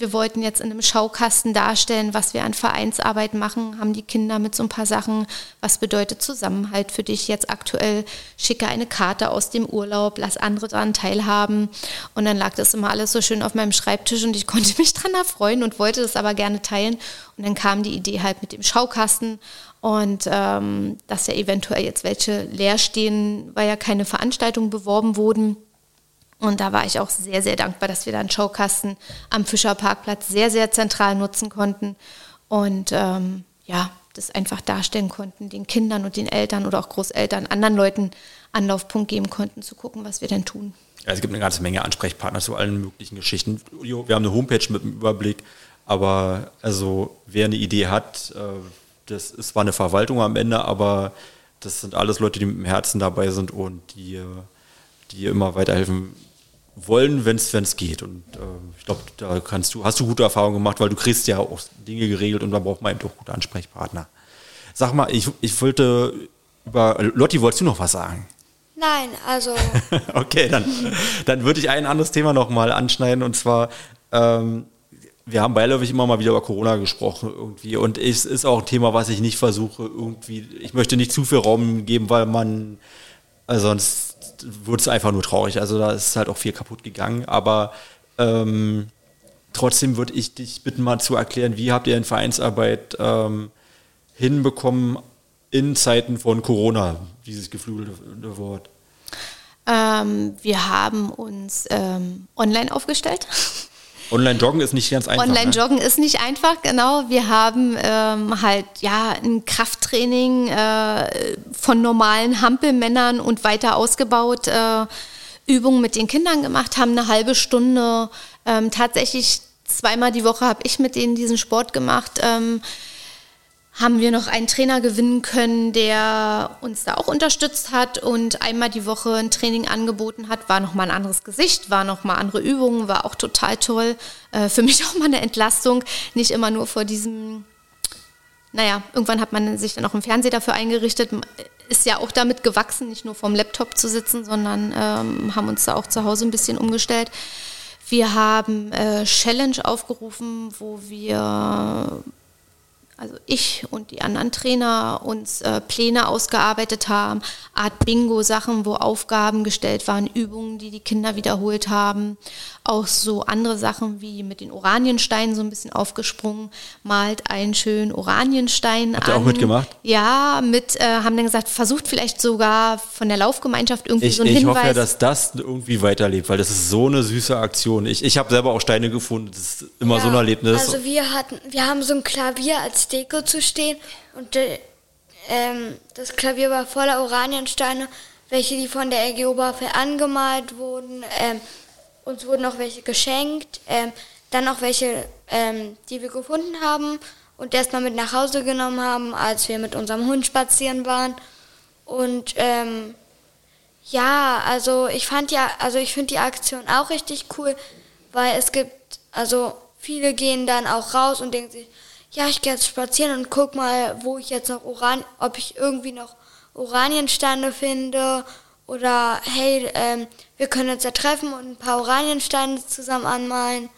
wir wollten jetzt in einem Schaukasten darstellen, was wir an Vereinsarbeit machen, haben die Kinder mit so ein paar Sachen, was bedeutet Zusammenhalt für dich jetzt aktuell, schicke eine Karte aus dem Urlaub, lass andere daran teilhaben. Und dann lag das immer alles so schön auf meinem Schreibtisch und ich [laughs] konnte mich dran erfreuen und wollte das aber gerne teilen. Und dann kam die Idee halt mit dem Schaukasten und ähm, dass ja eventuell jetzt welche leer stehen, weil ja keine Veranstaltungen beworben wurden und da war ich auch sehr, sehr dankbar, dass wir dann Showkasten am Fischerparkplatz sehr, sehr zentral nutzen konnten und ähm, ja, das einfach darstellen konnten, den Kindern und den Eltern oder auch Großeltern, anderen Leuten Anlaufpunkt geben konnten, zu gucken, was wir denn tun. Ja, es gibt eine ganze Menge Ansprechpartner zu allen möglichen Geschichten. Wir haben eine Homepage mit einem Überblick, aber also wer eine Idee hat, äh, das ist zwar eine Verwaltung am Ende, aber das sind alles Leute, die mit dem Herzen dabei sind und die, äh, die immer weiterhelfen wollen, wenn es geht. Und äh, ich glaube, da kannst du, hast du gute Erfahrungen gemacht, weil du kriegst ja auch Dinge geregelt und da braucht man eben doch gute Ansprechpartner. Sag mal, ich, ich wollte über Lotti, wolltest du noch was sagen? Nein, also. [laughs] okay, dann, dann würde ich ein anderes Thema nochmal anschneiden und zwar, ähm, wir haben beiläufig immer mal wieder über Corona gesprochen irgendwie und es ist auch ein Thema, was ich nicht versuche irgendwie, ich möchte nicht zu viel Raum geben, weil man also sonst wird es einfach nur traurig. Also da ist halt auch viel kaputt gegangen. Aber ähm, trotzdem würde ich dich bitten, mal zu erklären, wie habt ihr in Vereinsarbeit ähm, hinbekommen in Zeiten von Corona, dieses geflügelte Wort? Ähm, wir haben uns ähm, online aufgestellt. Online-Joggen ist nicht ganz einfach. Ne? Online-Joggen ne? ist nicht einfach, genau. Wir haben ähm, halt ja ein Krafttraining äh, von normalen Hampelmännern und weiter ausgebaut. Äh, Übungen mit den Kindern gemacht, haben eine halbe Stunde. Ähm, tatsächlich zweimal die Woche habe ich mit denen diesen Sport gemacht. Ähm, haben wir noch einen Trainer gewinnen können, der uns da auch unterstützt hat und einmal die Woche ein Training angeboten hat. War nochmal ein anderes Gesicht, war nochmal andere Übungen, war auch total toll. Äh, für mich [laughs] auch mal eine Entlastung, nicht immer nur vor diesem, naja, irgendwann hat man sich dann auch im Fernseher dafür eingerichtet, ist ja auch damit gewachsen, nicht nur vorm Laptop zu sitzen, sondern ähm, haben uns da auch zu Hause ein bisschen umgestellt. Wir haben äh, Challenge aufgerufen, wo wir also ich und die anderen Trainer uns äh, Pläne ausgearbeitet haben, Art Bingo-Sachen, wo Aufgaben gestellt waren, Übungen, die die Kinder wiederholt haben. Auch so andere Sachen wie mit den Oraniensteinen so ein bisschen aufgesprungen, malt einen schönen Oranienstein Habt ihr auch mitgemacht? Ja, mit, äh, haben dann gesagt, versucht vielleicht sogar von der Laufgemeinschaft irgendwie ich, so einen ich Hinweis. Ich hoffe ja, dass das irgendwie weiterlebt, weil das ist so eine süße Aktion. Ich, ich habe selber auch Steine gefunden, das ist immer ja, so ein Erlebnis. Also wir hatten, wir haben so ein Klavier als Deko zu stehen und äh, ähm, das Klavier war voller Oraniensteine, welche die von der LG Oberfell angemalt wurden. Ähm, uns wurden auch welche geschenkt, ähm, dann auch welche, ähm, die wir gefunden haben und erstmal mit nach Hause genommen haben, als wir mit unserem Hund spazieren waren. Und ähm, ja, also ich fand ja, also ich finde die Aktion auch richtig cool, weil es gibt, also viele gehen dann auch raus und denken sich, ja, ich gehe jetzt spazieren und guck mal, wo ich jetzt noch Oran, ob ich irgendwie noch Oraniensteine finde oder hey, ähm, wir können uns ja treffen und ein paar Oraniensteine zusammen anmalen.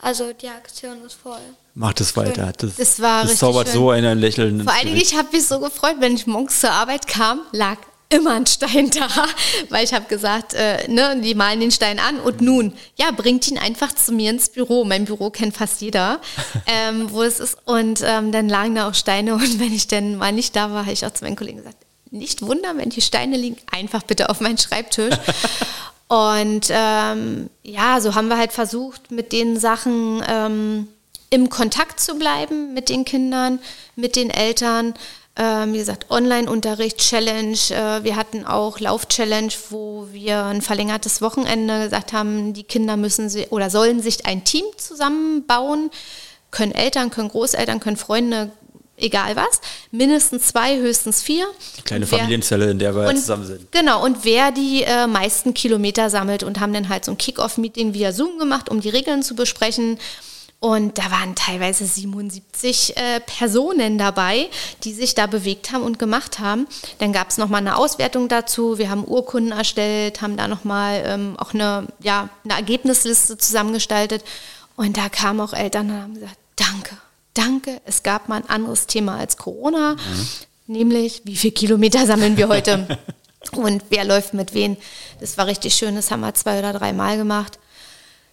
Also die Aktion ist voll. Macht es weiter. Das, das war das zaubert schön. so ein Lächeln. Vor allen Dingen, ich habe mich so gefreut, wenn ich morgens zur Arbeit kam, lag immer ein Stein da, [laughs] weil ich habe gesagt, äh, ne, die malen den Stein an und nun, ja, bringt ihn einfach zu mir ins Büro. Mein Büro kennt fast jeder, [laughs] ähm, wo es ist. Und ähm, dann lagen da auch Steine [laughs] und wenn ich dann mal nicht da war, habe ich auch zu meinen Kollegen gesagt, nicht wundern, wenn die Steine liegen, einfach bitte auf meinen Schreibtisch. Und ähm, ja, so haben wir halt versucht, mit den Sachen ähm, im Kontakt zu bleiben mit den Kindern, mit den Eltern. Ähm, wie gesagt, Online-Unterricht, Challenge. Äh, wir hatten auch Lauf-Challenge, wo wir ein verlängertes Wochenende gesagt haben, die Kinder müssen sie oder sollen sich ein Team zusammenbauen. Können Eltern, können Großeltern, können Freunde, egal was. Mindestens zwei, höchstens vier. Die kleine wer, Familienzelle, in der wir und, zusammen sind. Genau, und wer die äh, meisten Kilometer sammelt und haben dann halt so ein Kick-Off-Meeting via Zoom gemacht, um die Regeln zu besprechen. Und da waren teilweise 77 äh, Personen dabei, die sich da bewegt haben und gemacht haben. Dann gab es nochmal eine Auswertung dazu. Wir haben Urkunden erstellt, haben da nochmal ähm, auch eine, ja, eine Ergebnisliste zusammengestaltet. Und da kamen auch Eltern und haben gesagt, danke, danke. Es gab mal ein anderes Thema als Corona, mhm. nämlich wie viele Kilometer sammeln wir heute [laughs] und wer läuft mit wem. Das war richtig schön, das haben wir zwei oder drei Mal gemacht.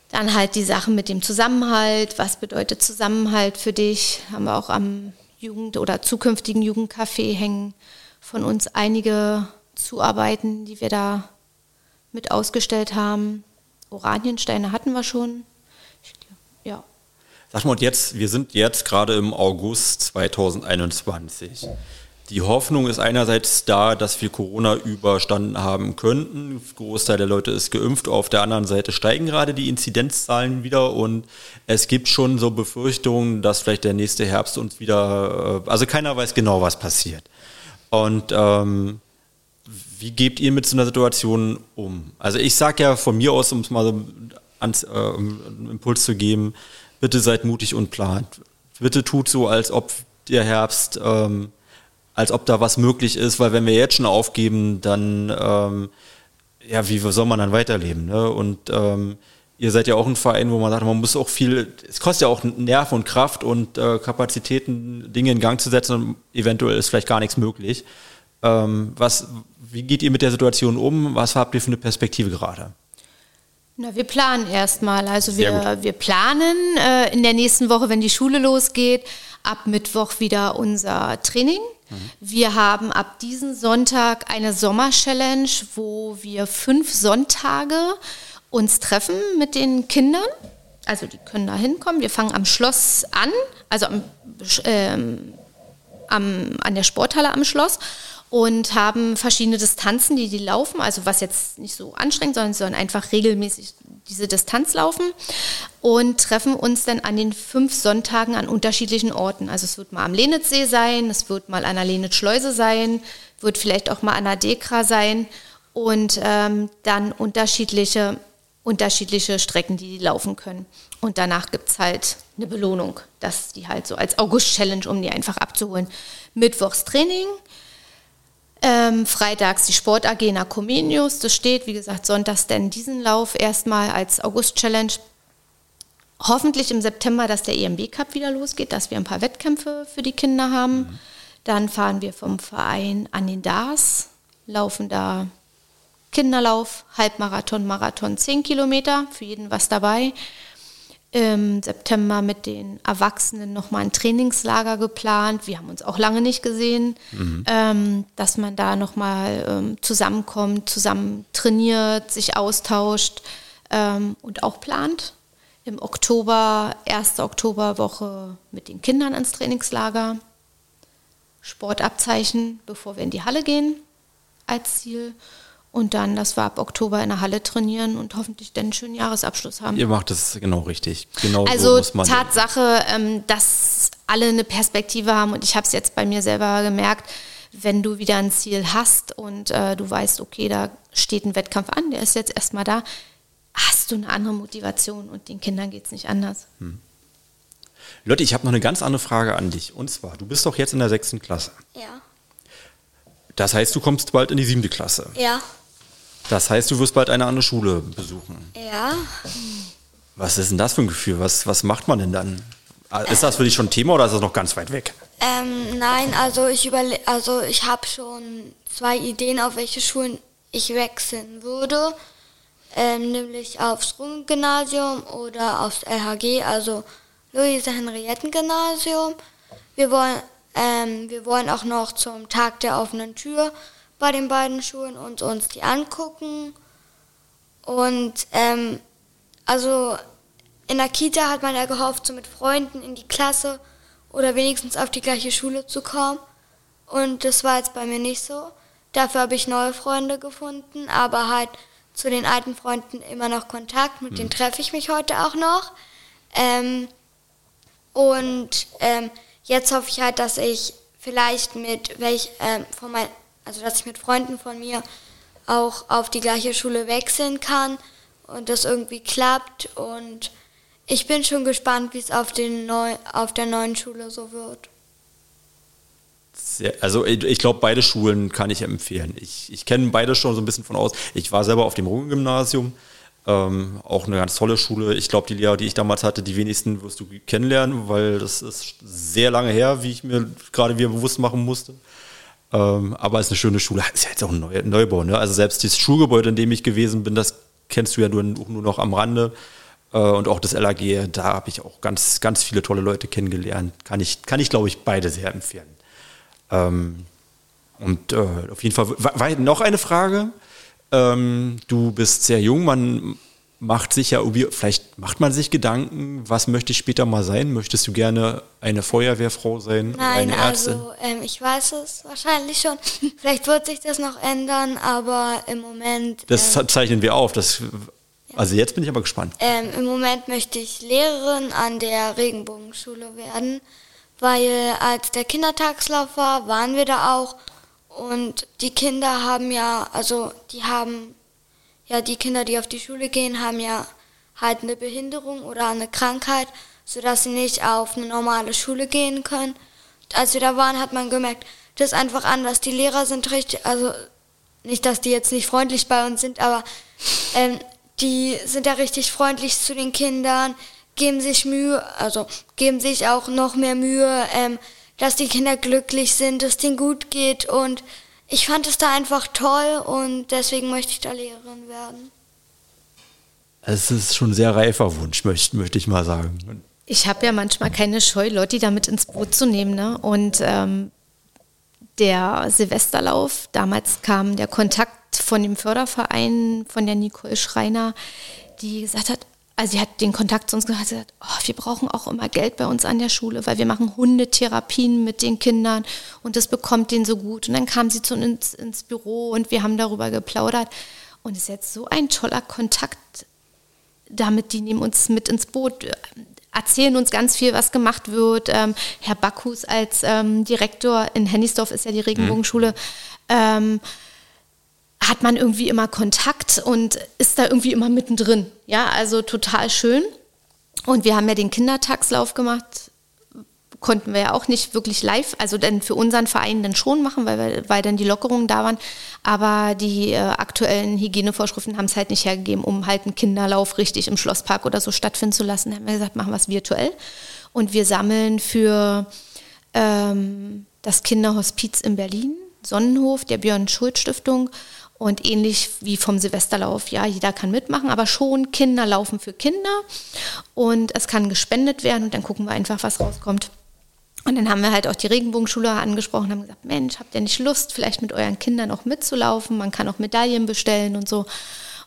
Dann halt die Sachen mit dem Zusammenhalt. Was bedeutet Zusammenhalt für dich? Haben wir auch am Jugend- oder zukünftigen Jugendcafé hängen von uns einige Zuarbeiten, die wir da mit ausgestellt haben. Oraniensteine hatten wir schon. Sag mal, und jetzt, wir sind jetzt gerade im August 2021. Die Hoffnung ist einerseits da, dass wir Corona überstanden haben könnten. Großteil der Leute ist geimpft. Auf der anderen Seite steigen gerade die Inzidenzzahlen wieder und es gibt schon so Befürchtungen, dass vielleicht der nächste Herbst uns wieder, äh, also keiner weiß genau, was passiert. Und ähm, wie gebt ihr mit so einer Situation um? Also ich sage ja von mir aus, um es mal so ans, äh, einen Impuls zu geben, bitte seid mutig und plant. Bitte tut so, als ob der Herbst ähm, als ob da was möglich ist, weil wenn wir jetzt schon aufgeben, dann ähm, ja, wie soll man dann weiterleben? Ne? Und ähm, ihr seid ja auch ein Verein, wo man sagt, man muss auch viel, es kostet ja auch Nerv und Kraft und äh, Kapazitäten, Dinge in Gang zu setzen und eventuell ist vielleicht gar nichts möglich. Ähm, was, wie geht ihr mit der Situation um? Was habt ihr für eine Perspektive gerade? Na, wir planen erstmal. Also wir, wir planen äh, in der nächsten Woche, wenn die Schule losgeht, ab Mittwoch wieder unser Training. Wir haben ab diesem Sonntag eine Sommer-Challenge, wo wir fünf Sonntage uns treffen mit den Kindern. Also die können da hinkommen. Wir fangen am Schloss an, also am, ähm, am, an der Sporthalle am Schloss und haben verschiedene Distanzen, die die laufen. Also was jetzt nicht so anstrengend, sondern sie sollen einfach regelmäßig diese Distanz laufen und treffen uns dann an den fünf Sonntagen an unterschiedlichen Orten. Also es wird mal am Lenitzsee sein, es wird mal an der Lenitz-Schleuse sein, wird vielleicht auch mal an der Dekra sein und ähm, dann unterschiedliche, unterschiedliche Strecken, die die laufen können. Und danach gibt es halt eine Belohnung, dass die halt so als August-Challenge, um die einfach abzuholen. Mittwochs Training, ähm, freitags die Sport AG nach Comenius, das steht, wie gesagt, sonntags denn diesen Lauf erstmal als August-Challenge. Hoffentlich im September, dass der EMB Cup wieder losgeht, dass wir ein paar Wettkämpfe für die Kinder haben. Mhm. Dann fahren wir vom Verein an den DARS, laufen da Kinderlauf, Halbmarathon, Marathon, 10 Kilometer, für jeden was dabei im September mit den Erwachsenen nochmal ein Trainingslager geplant. Wir haben uns auch lange nicht gesehen, mhm. ähm, dass man da nochmal ähm, zusammenkommt, zusammen trainiert, sich austauscht ähm, und auch plant. Im Oktober, erste Oktoberwoche mit den Kindern ins Trainingslager. Sportabzeichen, bevor wir in die Halle gehen als Ziel. Und dann, dass wir ab Oktober in der Halle trainieren und hoffentlich dann einen schönen Jahresabschluss haben. Ihr macht das genau richtig. Genau also so Tatsache, ähm, dass alle eine Perspektive haben und ich habe es jetzt bei mir selber gemerkt, wenn du wieder ein Ziel hast und äh, du weißt, okay, da steht ein Wettkampf an, der ist jetzt erstmal da, hast du eine andere Motivation und den Kindern geht es nicht anders. Hm. Lotte, ich habe noch eine ganz andere Frage an dich. Und zwar, du bist doch jetzt in der sechsten Klasse. Ja. Das heißt, du kommst bald in die siebte Klasse. Ja. Das heißt, du wirst bald eine andere Schule besuchen. Ja. Was ist denn das für ein Gefühl? Was, was macht man denn dann? Ist das für dich schon Thema oder ist das noch ganz weit weg? Ähm, nein, also ich überle also ich habe schon zwei Ideen, auf welche Schulen ich wechseln würde. Ähm, nämlich aufs Rung-Gymnasium oder aufs LHG, also Luise-Henrietten-Gymnasium. Wir wollen, ähm, wir wollen auch noch zum Tag der offenen Tür bei den beiden Schulen und uns die angucken. Und ähm, also in der Kita hat man ja gehofft, so mit Freunden in die Klasse oder wenigstens auf die gleiche Schule zu kommen. Und das war jetzt bei mir nicht so. Dafür habe ich neue Freunde gefunden, aber halt zu den alten Freunden immer noch Kontakt. Mit hm. denen treffe ich mich heute auch noch. Ähm, und ähm, jetzt hoffe ich halt, dass ich vielleicht mit welch ähm, von mein, also dass ich mit Freunden von mir auch auf die gleiche Schule wechseln kann und das irgendwie klappt und ich bin schon gespannt, wie es auf, auf der neuen Schule so wird. Sehr, also ich glaube, beide Schulen kann ich empfehlen. Ich, ich kenne beide schon so ein bisschen von aus. Ich war selber auf dem Runge-Gymnasium, ähm, auch eine ganz tolle Schule. Ich glaube, die Lehrer, die ich damals hatte, die wenigsten wirst du kennenlernen, weil das ist sehr lange her, wie ich mir gerade wieder bewusst machen musste. Ähm, aber es ist eine schöne Schule. Ist ja jetzt auch ein Neubau. Ne? Also selbst das Schulgebäude, in dem ich gewesen bin, das kennst du ja nur, nur noch am Rande. Äh, und auch das LAG, da habe ich auch ganz, ganz viele tolle Leute kennengelernt. Kann ich, kann ich glaube ich, beide sehr empfehlen. Ähm, und äh, auf jeden Fall, war, noch eine Frage. Ähm, du bist sehr jung, man macht sich ja, vielleicht macht man sich Gedanken, was möchte ich später mal sein? Möchtest du gerne eine Feuerwehrfrau sein? Nein, eine Ärztin? also ähm, ich weiß es wahrscheinlich schon. [laughs] vielleicht wird sich das noch ändern, aber im Moment. Das ähm, zeichnen wir auf. Das also jetzt bin ich aber gespannt. Ähm, Im Moment möchte ich Lehrerin an der Regenbogenschule werden, weil als der Kindertagslauf war, waren wir da auch und die Kinder haben ja, also die haben, ja die Kinder, die auf die Schule gehen, haben ja halt eine Behinderung oder eine Krankheit, sodass sie nicht auf eine normale Schule gehen können. Und als wir da waren, hat man gemerkt, das ist einfach anders. Die Lehrer sind richtig, also nicht, dass die jetzt nicht freundlich bei uns sind, aber ähm, die sind da richtig freundlich zu den Kindern, geben sich Mühe, also geben sich auch noch mehr Mühe, ähm, dass die Kinder glücklich sind, dass es denen gut geht und ich fand es da einfach toll und deswegen möchte ich da Lehrerin werden. Es ist schon ein sehr reifer Wunsch, möchte, möchte ich mal sagen. Ich habe ja manchmal keine Scheu, Lotti damit ins Boot zu nehmen. Ne? Und ähm, der Silvesterlauf, damals kam der Kontakt von dem Förderverein, von der Nicole Schreiner, die gesagt hat, also sie hat den Kontakt zu uns gesagt, sie hat, oh, wir brauchen auch immer Geld bei uns an der Schule, weil wir machen Hundetherapien mit den Kindern und das bekommt denen so gut. Und dann kam sie zu uns ins Büro und wir haben darüber geplaudert. Und es ist jetzt so ein toller Kontakt damit, die nehmen uns mit ins Boot, erzählen uns ganz viel, was gemacht wird. Ähm, Herr Backhus als ähm, Direktor in Hennisdorf ist ja die Regenbogenschule. Mhm. Ähm, hat man irgendwie immer Kontakt und ist da irgendwie immer mittendrin. Ja, also total schön. Und wir haben ja den Kindertagslauf gemacht. Konnten wir ja auch nicht wirklich live, also dann für unseren Verein dann schon machen, weil, weil dann die Lockerungen da waren. Aber die äh, aktuellen Hygienevorschriften haben es halt nicht hergegeben, um halt einen Kinderlauf richtig im Schlosspark oder so stattfinden zu lassen. Da haben wir gesagt, machen wir es virtuell. Und wir sammeln für ähm, das Kinderhospiz in Berlin, Sonnenhof, der Björn Schuld Stiftung und ähnlich wie vom Silvesterlauf, ja, jeder kann mitmachen, aber schon Kinder laufen für Kinder und es kann gespendet werden und dann gucken wir einfach, was rauskommt. Und dann haben wir halt auch die Regenbogenschule angesprochen, haben gesagt, Mensch, habt ihr nicht Lust, vielleicht mit euren Kindern auch mitzulaufen? Man kann auch Medaillen bestellen und so.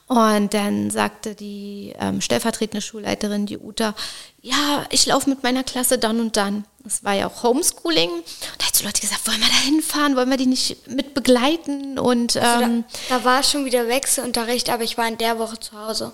Und dann sagte die ähm, stellvertretende Schulleiterin, die Uta, ja, ich laufe mit meiner Klasse dann und dann. Das war ja auch Homeschooling. Und da hat so Leute gesagt, wollen wir da hinfahren? Wollen wir die nicht mit begleiten? Und, ähm, also da, da war schon wieder Wechselunterricht, aber ich war in der Woche zu Hause.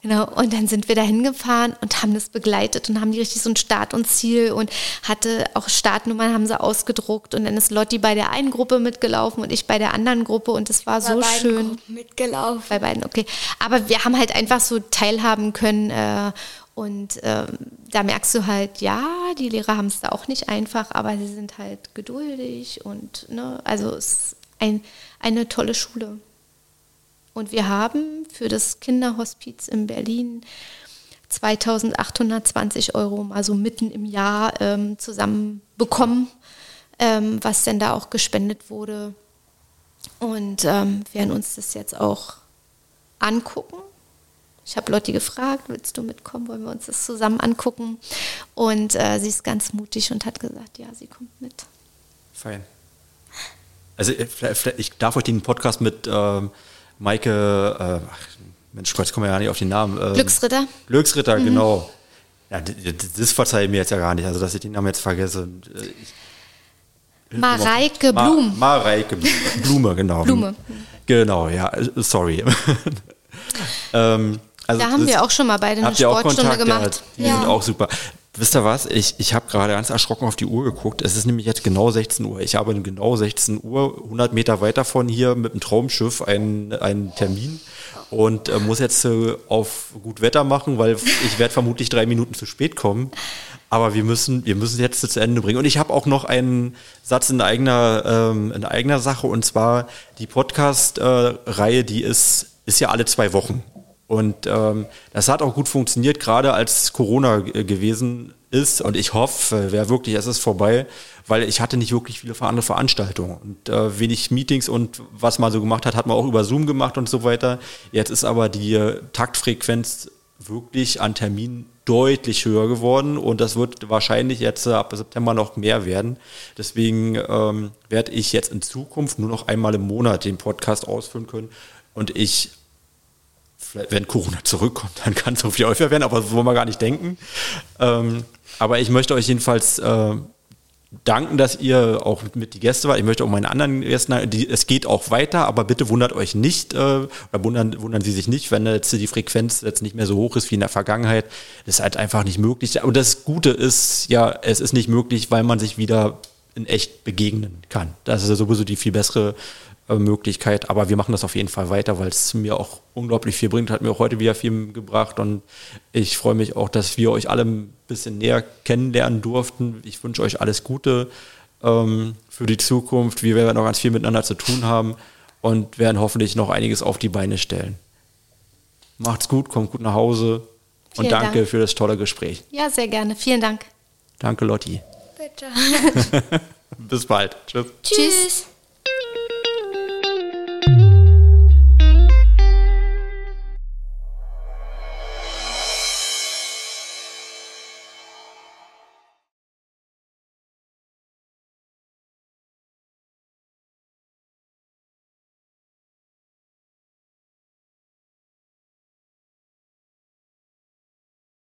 Genau, und dann sind wir da hingefahren und haben das begleitet und haben die richtig so ein Start und Ziel und hatte auch Startnummern haben sie ausgedruckt und dann ist Lotti bei der einen Gruppe mitgelaufen und ich bei der anderen Gruppe und es war bei so schön. Gruppen mitgelaufen. Bei beiden, okay. Aber wir haben halt einfach so teilhaben können äh, und äh, da merkst du halt, ja, die Lehrer haben es da auch nicht einfach, aber sie sind halt geduldig und ne, also es ist ein, eine tolle Schule. Und wir haben für das Kinderhospiz in Berlin 2820 Euro mal so mitten im Jahr ähm, zusammenbekommen, ähm, was denn da auch gespendet wurde. Und ähm, werden uns das jetzt auch angucken. Ich habe Lotti gefragt, willst du mitkommen? Wollen wir uns das zusammen angucken? Und äh, sie ist ganz mutig und hat gesagt, ja, sie kommt mit. Fein. Also äh, ich darf euch den Podcast mit ähm, Maike, äh, Mensch, Gott, ich komme ja nicht auf den Namen. Ähm, Glücksritter. Glücksritter, mhm. genau. Ja, das verzeihe ich mir jetzt ja gar nicht, also dass ich den Namen jetzt vergesse. Äh, ich, Mareike Blum. Ma Mareike Blume, genau. Blume. Genau, ja, äh, sorry. [laughs] ähm, also da haben wir auch schon mal beide eine Sportstunde gemacht. Ja, die ja. sind auch super. Wisst ihr was? Ich, ich habe gerade ganz erschrocken auf die Uhr geguckt. Es ist nämlich jetzt genau 16 Uhr. Ich habe genau 16 Uhr, 100 Meter weiter von hier mit dem Traumschiff einen, einen Termin und äh, muss jetzt äh, auf gut Wetter machen, weil ich werde vermutlich drei Minuten zu spät kommen. Aber wir müssen, wir müssen jetzt zu Ende bringen. Und ich habe auch noch einen Satz in eigener, ähm, in eigener Sache und zwar die Podcast-Reihe, äh, die ist, ist ja alle zwei Wochen. Und ähm, das hat auch gut funktioniert, gerade als Corona gewesen ist. Und ich hoffe, wäre wirklich, es ist vorbei, weil ich hatte nicht wirklich viele andere Veranstaltungen und äh, wenig Meetings und was man so gemacht hat, hat man auch über Zoom gemacht und so weiter. Jetzt ist aber die äh, Taktfrequenz wirklich an Terminen deutlich höher geworden und das wird wahrscheinlich jetzt äh, ab September noch mehr werden. Deswegen ähm, werde ich jetzt in Zukunft nur noch einmal im Monat den Podcast ausführen können und ich wenn Corona zurückkommt, dann kann es so viel häufiger werden, aber so wollen wir gar nicht denken. Ähm, aber ich möchte euch jedenfalls äh, danken, dass ihr auch mit die Gäste wart. Ich möchte auch meinen anderen Gästen, die, es geht auch weiter, aber bitte wundert euch nicht, äh, oder wundern, wundern Sie sich nicht, wenn jetzt die Frequenz jetzt nicht mehr so hoch ist wie in der Vergangenheit. Das ist halt einfach nicht möglich. Und das Gute ist, ja, es ist nicht möglich, weil man sich wieder in echt begegnen kann. Das ist ja sowieso die viel bessere Möglichkeit. Aber wir machen das auf jeden Fall weiter, weil es mir auch unglaublich viel bringt, hat mir auch heute wieder viel gebracht und ich freue mich auch, dass wir euch alle ein bisschen näher kennenlernen durften. Ich wünsche euch alles Gute ähm, für die Zukunft. Wir werden noch ganz viel miteinander zu tun haben und werden hoffentlich noch einiges auf die Beine stellen. Macht's gut, kommt gut nach Hause Vielen und danke Dank. für das tolle Gespräch. Ja, sehr gerne. Vielen Dank. Danke, Lotti. Bitte. [laughs] Bis bald. Tschüss. Tschüss.